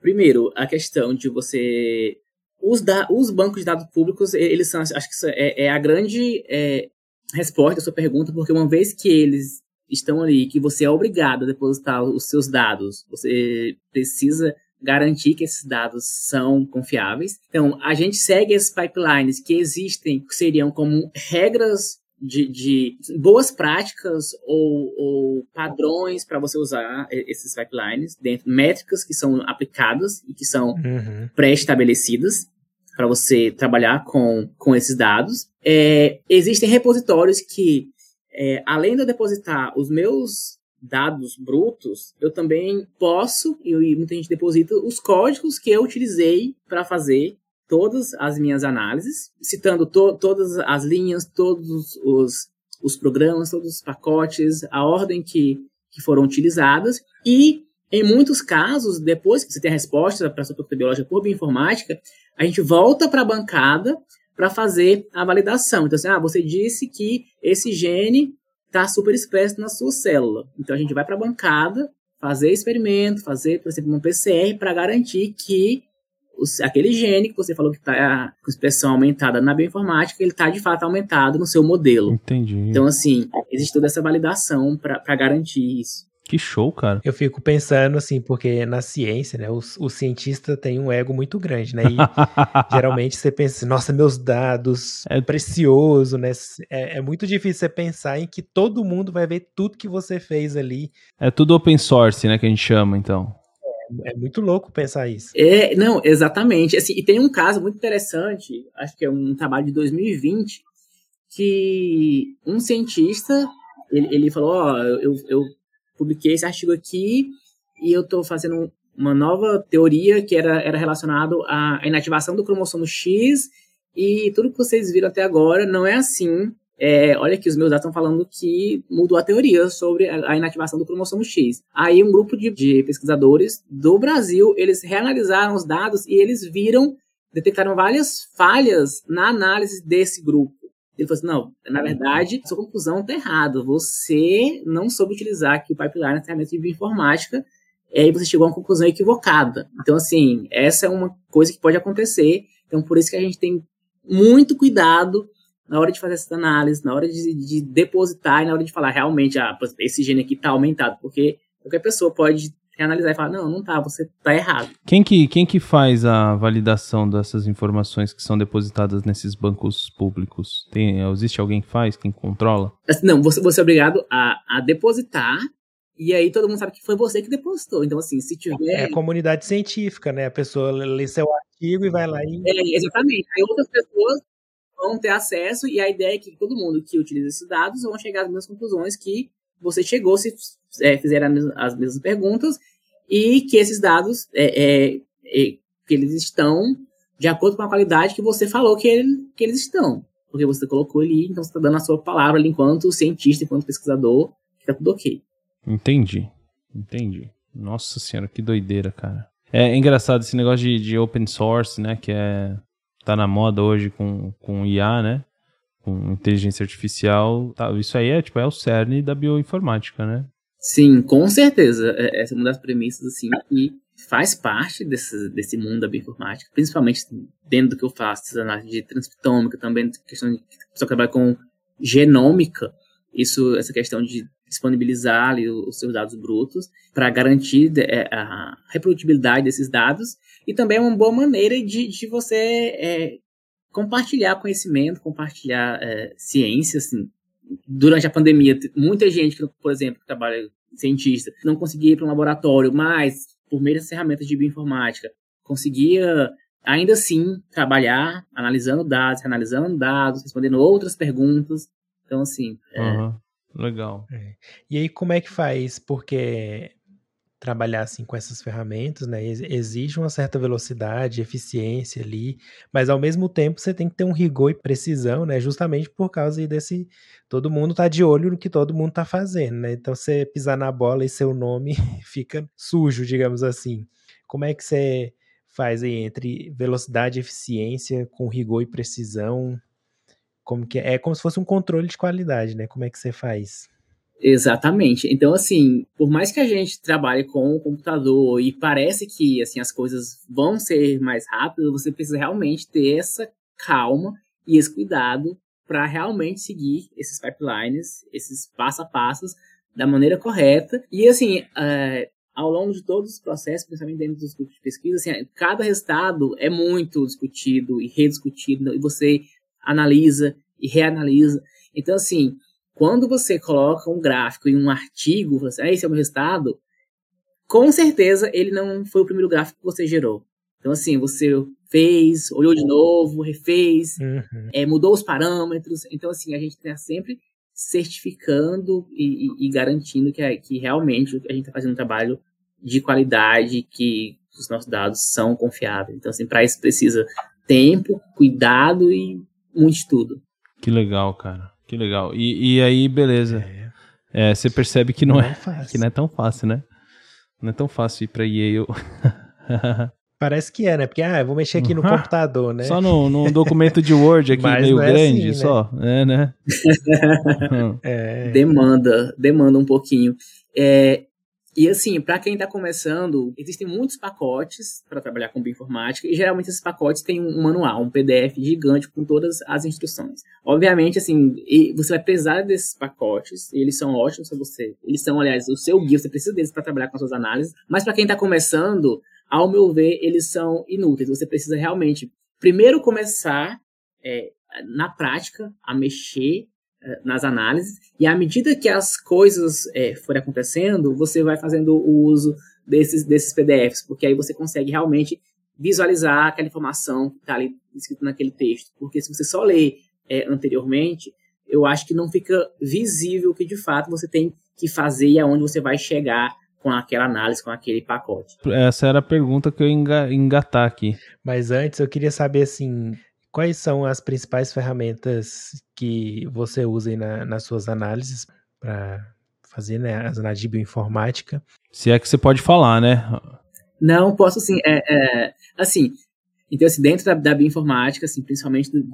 primeiro, a questão de você... Os, da, os bancos de dados públicos, eles são, acho que é, é a grande é, resposta à sua pergunta, porque uma vez que eles estão ali, que você é obrigado a depositar os seus dados, você precisa garantir que esses dados são confiáveis. Então, a gente segue esses pipelines que existem, que seriam como regras de, de boas práticas ou, ou padrões para você usar esses pipelines, dentro métricas que são aplicadas e que são uhum. pré-estabelecidas para você trabalhar com, com esses dados. É, existem repositórios que, é, além de eu depositar os meus dados brutos, eu também posso, e muita gente deposita, os códigos que eu utilizei para fazer todas as minhas análises, citando to todas as linhas, todos os, os programas, todos os pacotes, a ordem que, que foram utilizadas, e em muitos casos, depois que você tem a resposta para a sua pergunta biológica por bioinformática, a gente volta para a bancada para fazer a validação. Então, assim, ah, você disse que esse gene está super expresso na sua célula. Então a gente vai para a bancada, fazer experimento, fazer, por exemplo, um PCR para garantir que os, aquele gene que você falou que está com expressão aumentada na bioinformática, ele está de fato aumentado no seu modelo. Entendi. Então, assim, existe toda essa validação para garantir isso. Que show, cara. Eu fico pensando assim, porque na ciência, né, o, o cientista tem um ego muito grande, né? E geralmente você pensa, assim, nossa, meus dados, é precioso, né? É, é, muito difícil você pensar em que todo mundo vai ver tudo que você fez ali. É tudo open source, né, que a gente chama, então. É muito louco pensar isso. É, não, exatamente. Assim, e tem um caso muito interessante, acho que é um trabalho de 2020, que um cientista, ele, ele falou, ó, oh, eu, eu publiquei esse artigo aqui e eu estou fazendo uma nova teoria que era, era relacionado à inativação do cromossomo X e tudo que vocês viram até agora não é assim. É, olha que os meus dados estão falando que mudou a teoria sobre a, inativação do cromossomo X. Aí um grupo de, de, pesquisadores do Brasil, eles reanalisaram os dados e eles viram, detectaram várias falhas na análise desse grupo. Ele falou assim, não, na verdade, sua conclusão está errada. Você não soube utilizar aqui o pipeline na ferramenta de bioinformática e aí você chegou a uma conclusão equivocada. Então, assim, essa é uma coisa que pode acontecer. Então, por isso que a gente tem muito cuidado na hora de fazer essa análise, na hora de, de depositar e na hora de falar realmente, ah, esse gene aqui está aumentado, porque qualquer pessoa pode reanalisar e falar, não, não tá, você tá errado. Quem que, quem que faz a validação dessas informações que são depositadas nesses bancos públicos? Tem, existe alguém que faz, quem controla? Assim, não, você, você é obrigado a, a depositar e aí todo mundo sabe que foi você que depositou. Então, assim, se tiver. É a comunidade científica, né? A pessoa lê seu artigo e vai lá e. É, exatamente. Aí outras pessoas vão ter acesso, e a ideia é que todo mundo que utiliza esses dados vão chegar às mesmas conclusões que você chegou se é, fizer as mesmas perguntas, e que esses dados é, é, é, que eles estão de acordo com a qualidade que você falou que, ele, que eles estão. Porque você colocou ali, então você está dando a sua palavra ali enquanto cientista, enquanto pesquisador, que está tudo ok. Entendi. Entendi. Nossa senhora, que doideira, cara. É engraçado esse negócio de, de open source, né? Que é. Tá na moda hoje com, com IA, né? Com inteligência artificial. Tá, isso aí é, tipo, é o cerne da bioinformática, né? Sim, com certeza. É, essa é uma das premissas, assim, que faz parte desse, desse mundo da bioinformática, principalmente dentro do que eu faço, análise de transcriptômica, também questão de que trabalha com genômica, isso, essa questão de disponibilizar ali os seus dados brutos para garantir é, a reprodutibilidade desses dados e também é uma boa maneira de, de você é, compartilhar conhecimento, compartilhar é, ciência, assim. Durante a pandemia, muita gente, por exemplo, que trabalha cientista, não conseguia ir para um laboratório, mas por meio das ferramentas de bioinformática, conseguia ainda assim trabalhar analisando dados, analisando dados, respondendo outras perguntas. Então, assim, uhum. Legal. É. E aí, como é que faz? Porque trabalhar assim com essas ferramentas, né, exige uma certa velocidade, eficiência ali, mas ao mesmo tempo você tem que ter um rigor e precisão, né, justamente por causa desse todo mundo tá de olho no que todo mundo tá fazendo, né? Então você pisar na bola e seu nome fica sujo, digamos assim. Como é que você faz aí entre velocidade e eficiência com rigor e precisão? Como que é? é como se fosse um controle de qualidade, né? Como é que você faz? Exatamente. Então, assim, por mais que a gente trabalhe com o computador e parece que assim as coisas vão ser mais rápidas, você precisa realmente ter essa calma e esse cuidado para realmente seguir esses pipelines, esses passo a passos da maneira correta. E assim, é, ao longo de todos os processos, principalmente dentro dos grupos de pesquisa, assim, cada resultado é muito discutido e rediscutido e você analisa e reanalisa. Então, assim, quando você coloca um gráfico em um artigo, você, ah, esse é o meu resultado, com certeza ele não foi o primeiro gráfico que você gerou. Então, assim, você fez, olhou de novo, refez, uhum. é, mudou os parâmetros. Então, assim, a gente está sempre certificando e, e, e garantindo que, é, que realmente a gente está fazendo um trabalho de qualidade, que os nossos dados são confiáveis. Então, assim, para isso precisa tempo, cuidado e muito estudo. Que legal, cara. Que legal. E, e aí, beleza. É. é você percebe que não, não é, é que não é tão fácil, né? Não é tão fácil ir pra Yale. Parece que é, né? Porque, ah, eu vou mexer aqui no computador, né? Só no, num documento de Word aqui meio é grande, assim, só. Né? É, né? é. Demanda, demanda um pouquinho. É, e assim, para quem está começando, existem muitos pacotes para trabalhar com bioinformática e geralmente esses pacotes têm um manual, um PDF gigante com todas as instruções. Obviamente, assim, você vai precisar desses pacotes, eles são ótimos para você. Eles são, aliás, o seu guia, você precisa deles para trabalhar com as suas análises, mas para quem está começando, ao meu ver, eles são inúteis. Você precisa realmente primeiro começar é, na prática a mexer nas análises, e à medida que as coisas é, forem acontecendo, você vai fazendo o uso desses, desses PDFs, porque aí você consegue realmente visualizar aquela informação que está ali escrito naquele texto. Porque se você só lê é, anteriormente, eu acho que não fica visível o que de fato você tem que fazer e aonde você vai chegar com aquela análise, com aquele pacote. Essa era a pergunta que eu ia engatar aqui. Mas antes eu queria saber assim, quais são as principais ferramentas que você usa na, nas suas análises para fazer né, as análises de bioinformática? Se é que você pode falar, né? Não, posso sim. É, é, assim, então, assim, dentro da, da bioinformática, assim, principalmente do,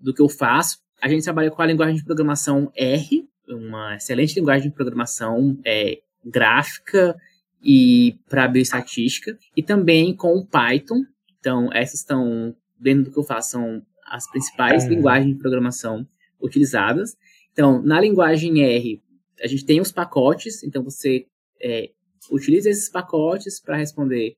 do que eu faço, a gente trabalha com a linguagem de programação R, uma excelente linguagem de programação é, gráfica e para bioestatística, e também com o Python. Então, essas estão, dentro do que eu faço, são as principais é. linguagens de programação utilizadas. Então, na linguagem R, a gente tem os pacotes, então você é, utiliza esses pacotes para responder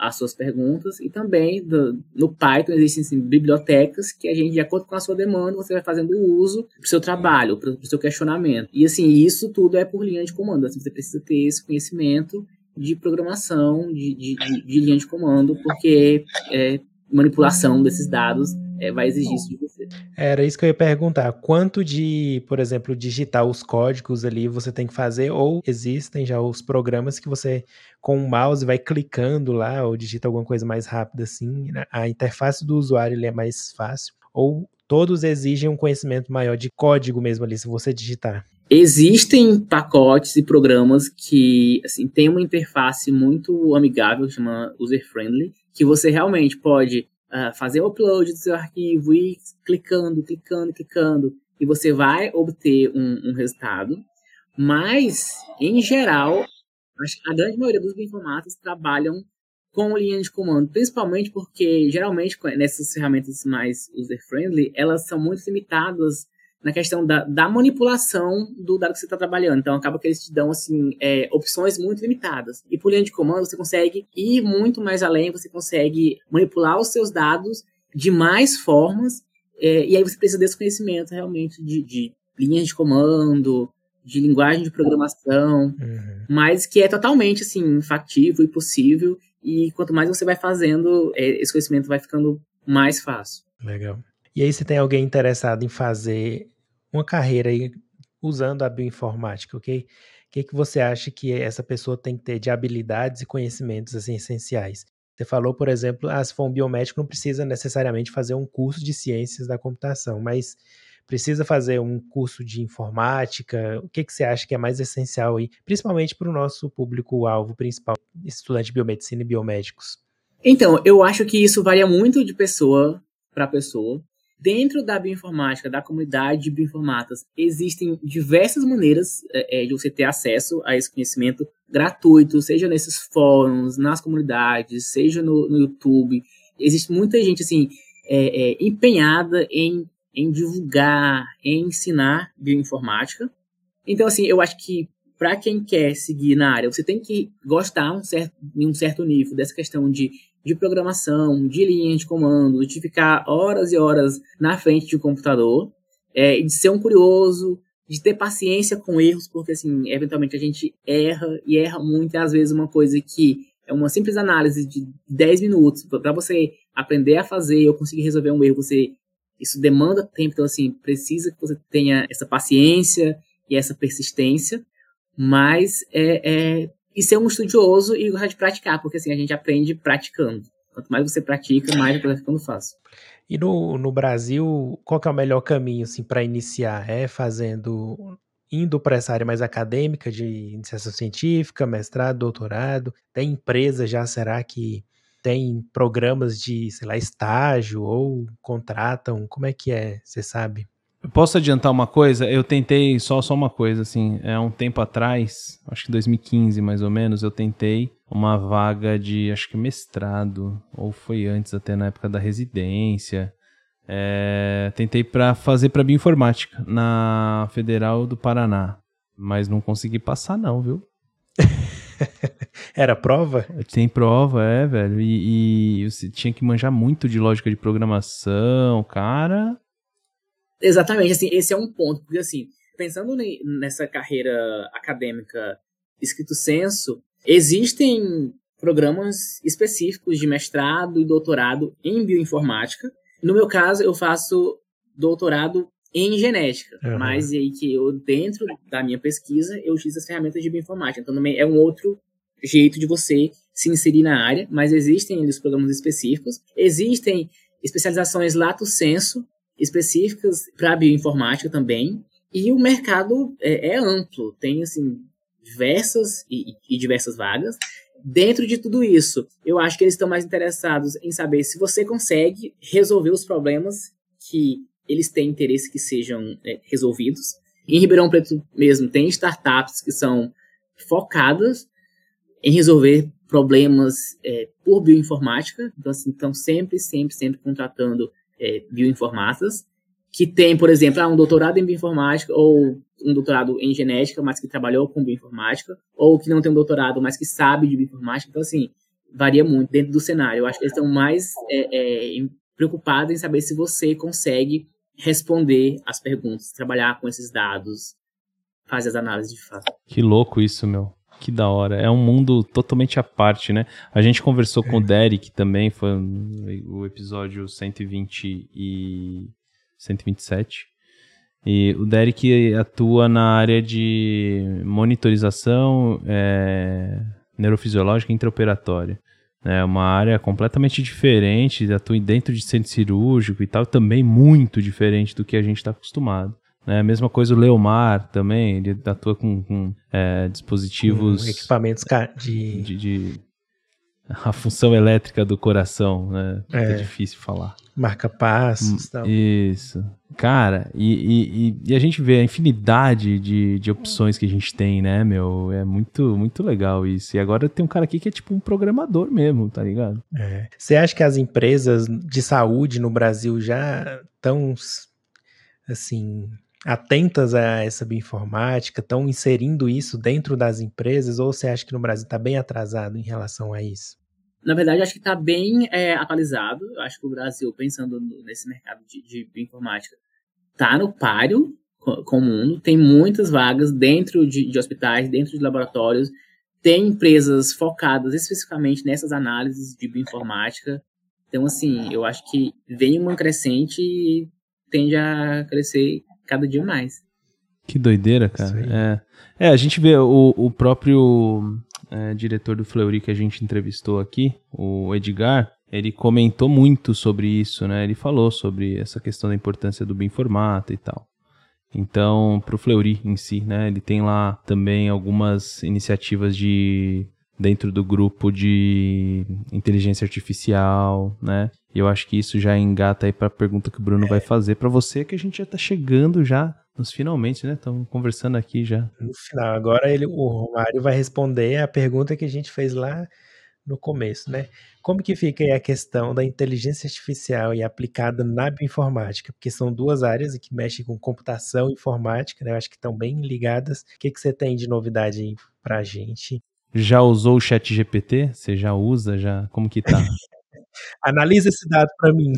as suas perguntas e também do, no Python existem assim, bibliotecas que a gente, de acordo com a sua demanda, você vai fazendo o uso para o seu trabalho, para o seu questionamento. E assim, isso tudo é por linha de comando. Assim, você precisa ter esse conhecimento de programação, de, de, de, de linha de comando, porque é, manipulação desses dados é, vai exigir isso de você. Era isso que eu ia perguntar. Quanto de, por exemplo, digitar os códigos ali você tem que fazer? Ou existem já os programas que você, com o mouse, vai clicando lá ou digita alguma coisa mais rápida assim? Né? A interface do usuário é mais fácil? Ou todos exigem um conhecimento maior de código mesmo ali, se você digitar? Existem pacotes e programas que assim, têm uma interface muito amigável, chama user-friendly, que você realmente pode uh, fazer o upload do seu arquivo e clicando, clicando, clicando, e você vai obter um, um resultado. Mas, em geral, a grande maioria dos bioinformáticos trabalham com linha de comando, principalmente porque, geralmente, nessas ferramentas mais user-friendly, elas são muito limitadas na questão da, da manipulação do dado que você está trabalhando. Então, acaba que eles te dão assim, é, opções muito limitadas. E por linha de comando, você consegue ir muito mais além, você consegue manipular os seus dados de mais formas, é, e aí você precisa desse conhecimento realmente de, de linhas de comando, de linguagem de programação, uhum. mas que é totalmente assim factível e possível. E quanto mais você vai fazendo, é, esse conhecimento vai ficando mais fácil. Legal. E aí, se tem alguém interessado em fazer uma carreira aí usando a bioinformática, ok? O que, que você acha que essa pessoa tem que ter de habilidades e conhecimentos assim, essenciais? Você falou, por exemplo, ah, se for um biomédico, não precisa necessariamente fazer um curso de ciências da computação, mas precisa fazer um curso de informática? O que, que você acha que é mais essencial aí, principalmente para o nosso público-alvo principal, estudante de biomedicina e biomédicos? Então, eu acho que isso varia muito de pessoa para pessoa. Dentro da bioinformática, da comunidade de bioinformatas, existem diversas maneiras é, de você ter acesso a esse conhecimento gratuito, seja nesses fóruns, nas comunidades, seja no, no YouTube. Existe muita gente assim é, é, empenhada em, em divulgar, em ensinar bioinformática. Então, assim, eu acho que para quem quer seguir na área, você tem que gostar um certo, em um certo nível dessa questão de de programação, de linha de comando, de ficar horas e horas na frente de um computador, é, de ser um curioso, de ter paciência com erros, porque assim, eventualmente a gente erra e erra muito, e às vezes uma coisa que é uma simples análise de 10 minutos, para você aprender a fazer ou conseguir resolver um erro, você isso demanda tempo, então assim, precisa que você tenha essa paciência e essa persistência, mas é, é e ser um estudioso e gostar de praticar, porque assim, a gente aprende praticando. Quanto mais você pratica, mais a coisa ficando fácil. E no, no Brasil, qual que é o melhor caminho assim para iniciar? É fazendo indo para essa área mais acadêmica de iniciação científica, mestrado, doutorado? Tem empresa já, será que tem programas de, sei lá, estágio ou contratam? Como é que é? Você sabe? Posso adiantar uma coisa? Eu tentei só só uma coisa assim, é um tempo atrás, acho que 2015 mais ou menos, eu tentei uma vaga de acho que mestrado ou foi antes até na época da residência. É, tentei para fazer para bioinformática na Federal do Paraná, mas não consegui passar não, viu? Era prova? Tem prova, é, velho. E, e você tinha que manjar muito de lógica de programação, cara. Exatamente, assim, esse é um ponto, porque assim, pensando nessa carreira acadêmica escrito senso, Existem programas específicos de mestrado e doutorado em bioinformática. No meu caso, eu faço doutorado em genética, uhum. mas aí que eu dentro da minha pesquisa eu utilizo as ferramentas de bioinformática. Então também é um outro jeito de você se inserir na área, mas existem os programas específicos, existem especializações lato senso específicas para bioinformática também, e o mercado é, é amplo, tem assim diversas e, e diversas vagas. Dentro de tudo isso, eu acho que eles estão mais interessados em saber se você consegue resolver os problemas que eles têm interesse que sejam é, resolvidos. Em Ribeirão Preto mesmo, tem startups que são focadas em resolver problemas é, por bioinformática, então assim, estão sempre, sempre, sempre contratando é, bioinformatas, que tem, por exemplo, ah, um doutorado em bioinformática ou um doutorado em genética, mas que trabalhou com bioinformática, ou que não tem um doutorado, mas que sabe de bioinformática. Então, assim, varia muito dentro do cenário. Eu acho que eles estão mais é, é, preocupados em saber se você consegue responder as perguntas, trabalhar com esses dados, fazer as análises de fato. Que louco isso, meu. Que da hora. É um mundo totalmente à parte, né? A gente conversou com o Derek também, foi o episódio 120 e 127. E o Derek atua na área de monitorização é, neurofisiológica intraoperatória. É uma área completamente diferente, atua dentro de centro cirúrgico e tal, também muito diferente do que a gente está acostumado. É a mesma coisa o Leomar também, ele atua com, com é, dispositivos... Com equipamentos de... de, de a função elétrica do coração, né? É, é difícil falar. Marca passos tal. Isso. Cara, e, e, e, a gente vê a infinidade de, de opções que a gente tem, né, meu? É muito, muito legal isso. E agora tem um cara aqui que é tipo um programador mesmo, tá ligado? É. Você acha que as empresas de saúde no Brasil já estão, assim, atentas a essa bioinformática, estão inserindo isso dentro das empresas, ou você acha que no Brasil está bem atrasado em relação a isso? Na verdade, acho que está bem é, atualizado. Eu acho que o Brasil, pensando nesse mercado de, de bioinformática, está no páreo com o mundo. Tem muitas vagas dentro de, de hospitais, dentro de laboratórios. Tem empresas focadas especificamente nessas análises de bioinformática. Então, assim, eu acho que vem uma crescente e tende a crescer cada dia mais. Que doideira, cara. É. é, a gente vê o, o próprio é, diretor do Fleury que a gente entrevistou aqui, o Edgar, ele comentou muito sobre isso, né? Ele falou sobre essa questão da importância do Bem-Formata e tal. Então, para o Fleury em si, né? Ele tem lá também algumas iniciativas de dentro do grupo de inteligência artificial, né? E eu acho que isso já engata aí para a pergunta que o Bruno vai fazer para você, que a gente já está chegando já nos finalmente, né? Estamos conversando aqui já. No final, agora ele, o Romário vai responder a pergunta que a gente fez lá no começo, né? Como que fica aí a questão da inteligência artificial e aplicada na bioinformática? Porque são duas áreas que mexem com computação e informática, né? Eu acho que estão bem ligadas. O que, que você tem de novidade aí pra gente? Já usou o chat GPT? Você já usa? Já? Como que tá? Analisa esse dado para mim.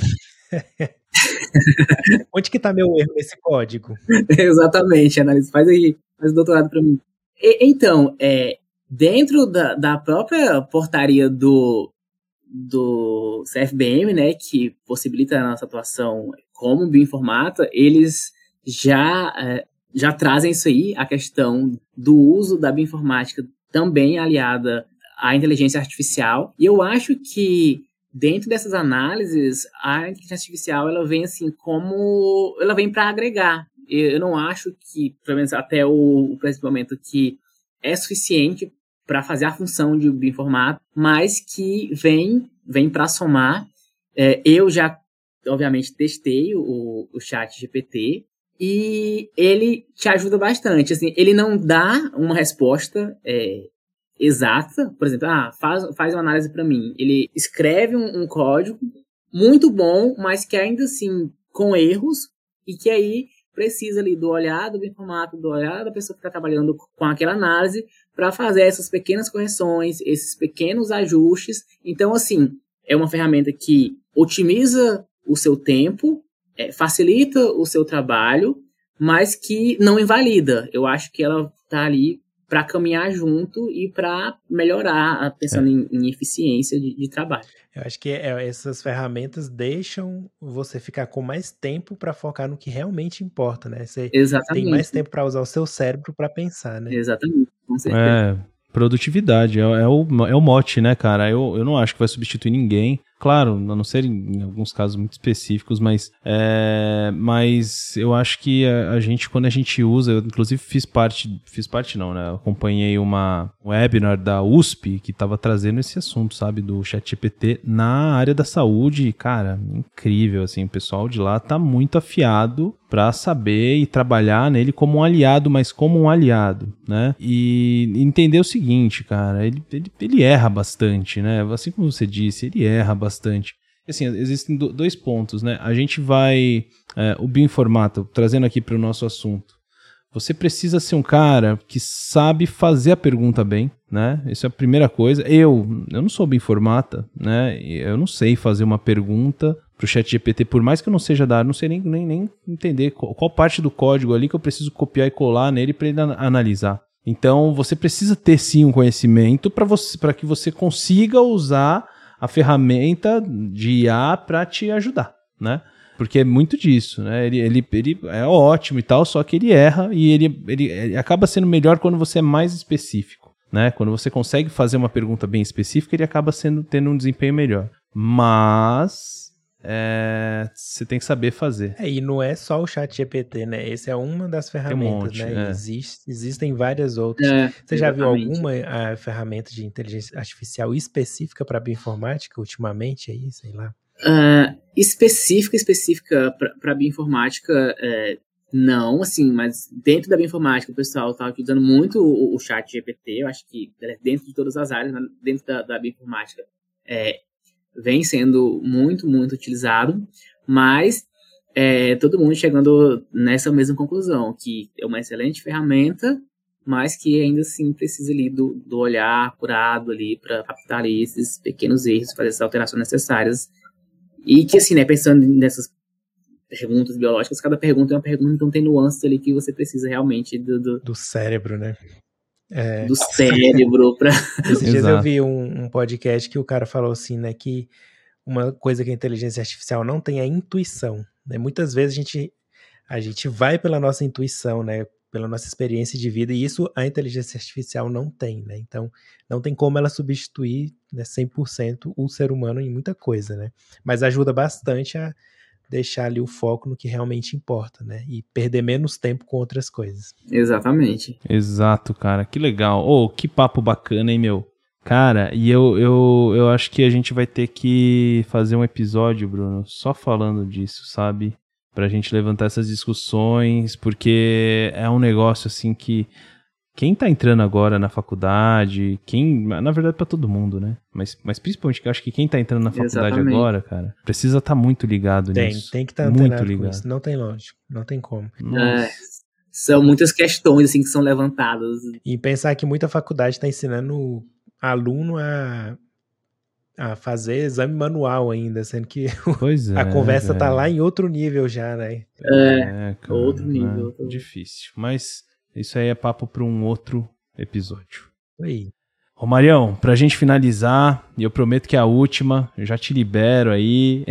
Onde que tá meu erro nesse código? Exatamente, analisa. Faz aí, faz doutorado para mim. E, então, é, dentro da, da própria portaria do, do CFBM, né, que possibilita a nossa atuação como bioinformata, eles já, é, já trazem isso aí, a questão do uso da bioinformática também aliada à inteligência artificial. E eu acho que dentro dessas análises, a inteligência artificial ela vem assim como ela vem para agregar. Eu não acho que, pelo menos até o, o momento, que é suficiente para fazer a função de bioinformato, mas que vem vem para somar. É, eu já, obviamente, testei o, o chat GPT e ele te ajuda bastante. Assim, ele não dá uma resposta é, exata, por exemplo, ah, faz, faz uma análise para mim. Ele escreve um, um, código muito bom, mas que ainda assim com erros e que aí precisa ali do olhar do formato, do olhar da pessoa que está trabalhando com aquela análise para fazer essas pequenas correções, esses pequenos ajustes. Então, assim, é uma ferramenta que otimiza o seu tempo, é, facilita o seu trabalho, mas que não invalida. Eu acho que ela está ali para caminhar junto e para melhorar, pensando é. em, em, eficiência de, de, trabalho. Eu acho que é, essas ferramentas deixam você ficar com mais tempo para focar no que realmente importa, né? Você Exatamente. tem mais tempo para usar o seu cérebro para pensar, né? Exatamente, com certeza. É, produtividade é, é, o, é o mote, né, cara? Eu, eu não acho que vai substituir ninguém. Claro, a não ser em, alguns casos muito específicos, mas, é, mas eu acho que a, a, gente, quando a gente usa, eu inclusive fiz parte, fiz parte não, né? acompanhei uma webinar da USP que estava trazendo esse assunto, sabe, do ChatGPT na área da saúde, cara, incrível, assim, o pessoal de lá tá muito afiado para saber e trabalhar nele como um aliado, mas como um aliado, né? E entender o seguinte, cara, ele, ele, ele erra bastante, né? Assim como você disse, ele erra bastante bastante. Assim, existem dois pontos, né? A gente vai. É, o bioinformata, trazendo aqui para o nosso assunto. Você precisa ser um cara que sabe fazer a pergunta bem, né? Isso é a primeira coisa. Eu, eu não sou bioinformata, né? Eu não sei fazer uma pergunta para o chat GPT, por mais que eu não seja da área, não sei nem, nem, nem entender qual, qual, parte do código ali que eu preciso copiar e colar nele para ele analisar. Então, você precisa ter sim um conhecimento para que você consiga usar a ferramenta de IA para te ajudar, né? Porque é muito disso, né? Ele, ele, ele é ótimo e tal, só que ele erra e ele, ele, ele acaba sendo melhor quando você é mais específico, né? Quando você consegue fazer uma pergunta bem específica, ele acaba sendo tendo um desempenho melhor. Mas é, você tem que saber fazer. É, e não é só o chat GPT, né? Esse é uma das ferramentas, um monte, né? É. Existe, existem várias outras. É, você já viu alguma a, ferramenta de inteligência artificial específica para bioinformática ultimamente aí, sei lá? Uh, específica, específica para bioinformática, é, não, assim, mas dentro da bioinformática o pessoal está utilizando muito o, o, chat GPT, eu acho que é, dentro de todas as áreas, dentro da, da bioinformática, é, vem sendo muito, muito utilizado, mas é, todo mundo chegando nessa mesma conclusão, que é uma excelente ferramenta, mas que ainda assim precisa ali do, do olhar apurado ali para captar esses pequenos erros, fazer essas alterações necessárias. E que assim, né, pensando nessas perguntas biológicas, cada pergunta é uma pergunta, então tem nuances ali que você precisa realmente do... Do, do cérebro, né? É. Do cérebro pra. Esses dias eu vi um, um, podcast que o cara falou assim, né? Que uma coisa que a inteligência artificial não tem é intuição. Né? Muitas vezes a gente, a gente vai pela nossa intuição, né? Pela nossa experiência de vida, e isso a inteligência artificial não tem, né? Então, não tem como ela substituir né, 100% o ser humano em muita coisa, né? Mas ajuda bastante a deixar ali o foco no que realmente importa, né? E perder menos tempo com outras coisas. Exatamente. Exato, cara. Que legal. Oh, que papo bacana, hein, meu? Cara, e eu, eu, eu acho que a gente vai ter que fazer um episódio, Bruno, só falando disso, sabe? Pra gente levantar essas discussões, porque é um negócio assim que quem tá entrando agora na faculdade, quem, na verdade para todo mundo, né? Mas, mas principalmente, eu acho que quem tá entrando na faculdade Exatamente. agora, cara, precisa estar tá muito ligado tem, nisso. Tem que estar tá muito ligado. Não tem lógico, não tem como. É, são muitas questões assim que são levantadas. E pensar que muita faculdade está ensinando aluno a a fazer exame manual ainda, sendo que é, a conversa tá lá em outro nível já, né? É, é cara, outro nível. Né? Difícil, mas isso aí é papo para um outro episódio. Aí. Romarião, pra gente finalizar, e eu prometo que é a última, eu já te libero aí.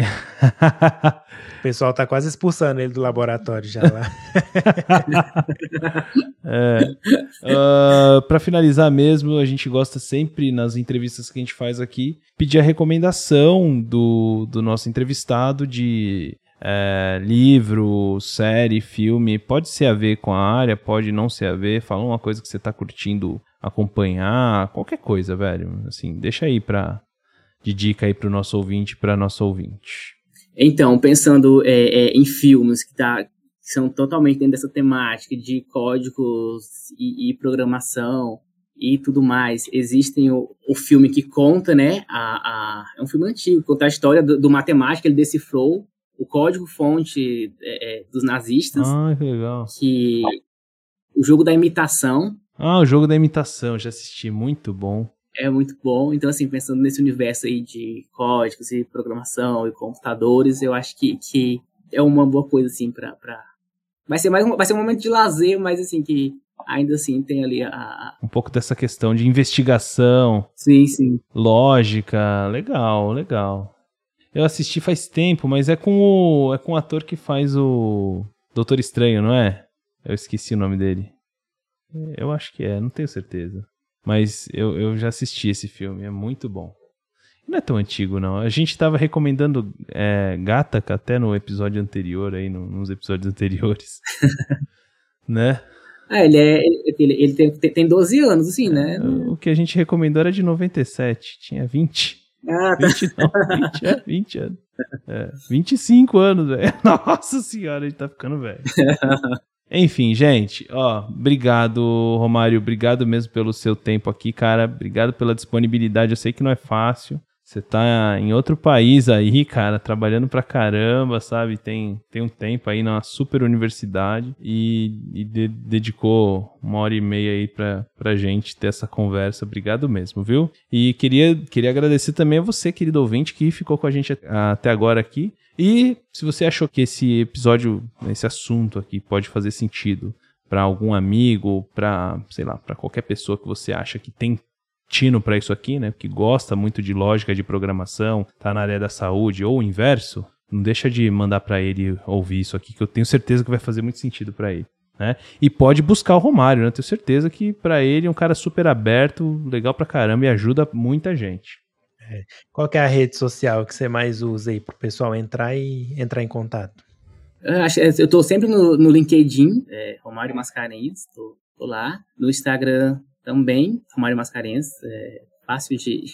o pessoal tá quase expulsando ele do laboratório já lá. é. Uh, pra finalizar mesmo, a gente gosta sempre, nas entrevistas que a gente faz aqui, pedir a recomendação do, do nosso entrevistado de é, livro, série, filme, pode ser a ver com a área, pode não ser a ver, fala uma coisa que você está curtindo acompanhar, qualquer coisa, velho. Assim, deixa aí pra, de dica aí pro nosso ouvinte, pra nosso ouvinte. Então, pensando é, é, em filmes que, tá, que são totalmente dentro dessa temática de códigos e, e programação e tudo mais, existem o, o filme que conta, né, a, a, é um filme antigo, conta a história do, do matemático, ele decifrou o código-fonte é, é, dos nazistas. Ah, que legal. Que o jogo da imitação. Ah, o jogo da imitação, já assisti, muito bom. É muito bom. Então, assim, pensando nesse universo aí de códigos e programação e computadores, eu acho que, que é uma boa coisa, assim, pra. pra... Vai, ser mais um, vai ser um momento de lazer, mas, assim, que ainda assim tem ali a. Um pouco dessa questão de investigação. Sim, sim. Lógica. Legal, legal. Eu assisti faz tempo, mas é com o. É com o ator que faz o. Doutor Estranho, não é? Eu esqueci o nome dele. Eu acho que é, não tenho certeza. Mas eu, eu já assisti esse filme, é muito bom. Não é tão antigo, não. A gente tava recomendando é, Gataca até no episódio anterior, aí, no, nos episódios anteriores. né? Ah, ele, é, ele, ele tem, tem 12 anos, assim, né? O que a gente recomendou era de 97, tinha 20. Ah, tá. 20 não, 20, é, 20 anos. É, 25 anos, velho. Nossa senhora, a gente tá ficando velho. Enfim, gente, ó, obrigado, Romário, obrigado mesmo pelo seu tempo aqui, cara. Obrigado pela disponibilidade. Eu sei que não é fácil. Você tá em outro país aí, cara, trabalhando pra caramba, sabe? Tem, tem um tempo aí na super universidade e, e de, dedicou uma hora e meia aí pra, pra gente ter essa conversa. Obrigado mesmo, viu? E queria, queria agradecer também a você, querido ouvinte, que ficou com a gente até agora aqui. E se você achou que esse episódio, esse assunto aqui pode fazer sentido para algum amigo, para, sei lá, para qualquer pessoa que você acha que tem tino para isso aqui, né? Que gosta muito de lógica de programação, tá na área da saúde ou o inverso, não deixa de mandar para ele ouvir isso aqui que eu tenho certeza que vai fazer muito sentido para ele. Né? E pode buscar o Romário, né? Tenho certeza que para ele é um cara super aberto, legal pra caramba e ajuda muita gente. É. Qual é a rede social que você mais usa aí pro pessoal entrar e entrar em contato? Eu tô sempre no, no LinkedIn, é, Romário Mascarenhas, tô, tô lá. No Instagram também, Romário Mascarenhas, é fácil de,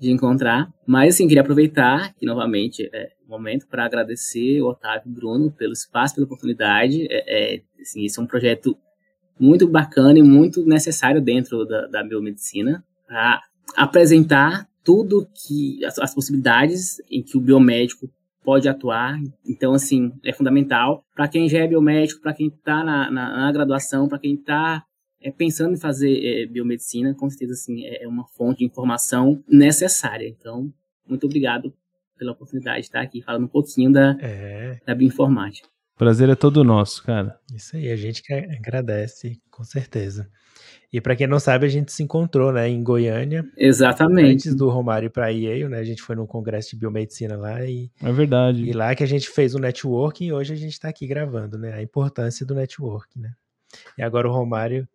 de encontrar. Mas, assim, queria aproveitar aqui novamente é, o momento para agradecer o Otávio e Bruno pelo espaço, pela oportunidade. É, é, assim, esse é um projeto muito bacana e muito necessário dentro da, da biomedicina para apresentar tudo que as, as, possibilidades em que o biomédico pode atuar. Então, assim, é fundamental para quem já é biomédico, para quem está na, na, na, graduação, para quem está é, pensando em fazer é, biomedicina, com certeza assim, é, é uma fonte de informação necessária. Então, muito obrigado pela oportunidade de estar aqui falando um pouquinho da, é. da bioinformática. Prazer é todo nosso, cara. Isso aí, a gente que agradece, com certeza. E para quem não sabe, a gente se encontrou, né, em Goiânia. Exatamente. Antes do Romário para Yale, né? A gente foi no congresso de biomedicina lá e É verdade. E lá que a gente fez o networking e hoje a gente está aqui gravando, né? A importância do networking, né? E agora o Romário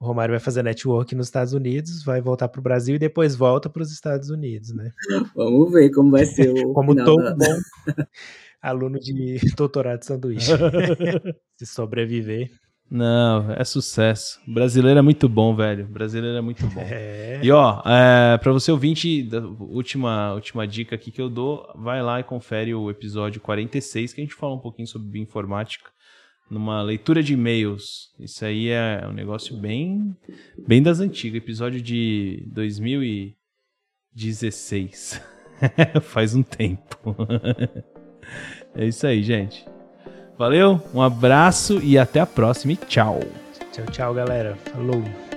o Romário vai fazer network nos Estados Unidos, vai voltar para o Brasil e depois volta para os Estados Unidos, né? Vamos ver como vai ser o. como todo bom aluno de doutorado de sanduíche. Se sobreviver. Não, é sucesso. O brasileiro é muito bom, velho. Brasileiro é muito bom. É. E ó, é, para você ouvinte, última, última dica aqui que eu dou, vai lá e confere o episódio 46, que a gente fala um pouquinho sobre bioinformática numa leitura de e-mails. Isso aí é um negócio bem, bem das antigas, episódio de 2016. Faz um tempo. é isso aí, gente. Valeu, um abraço e até a próxima e tchau. Tchau, tchau, galera. Falou.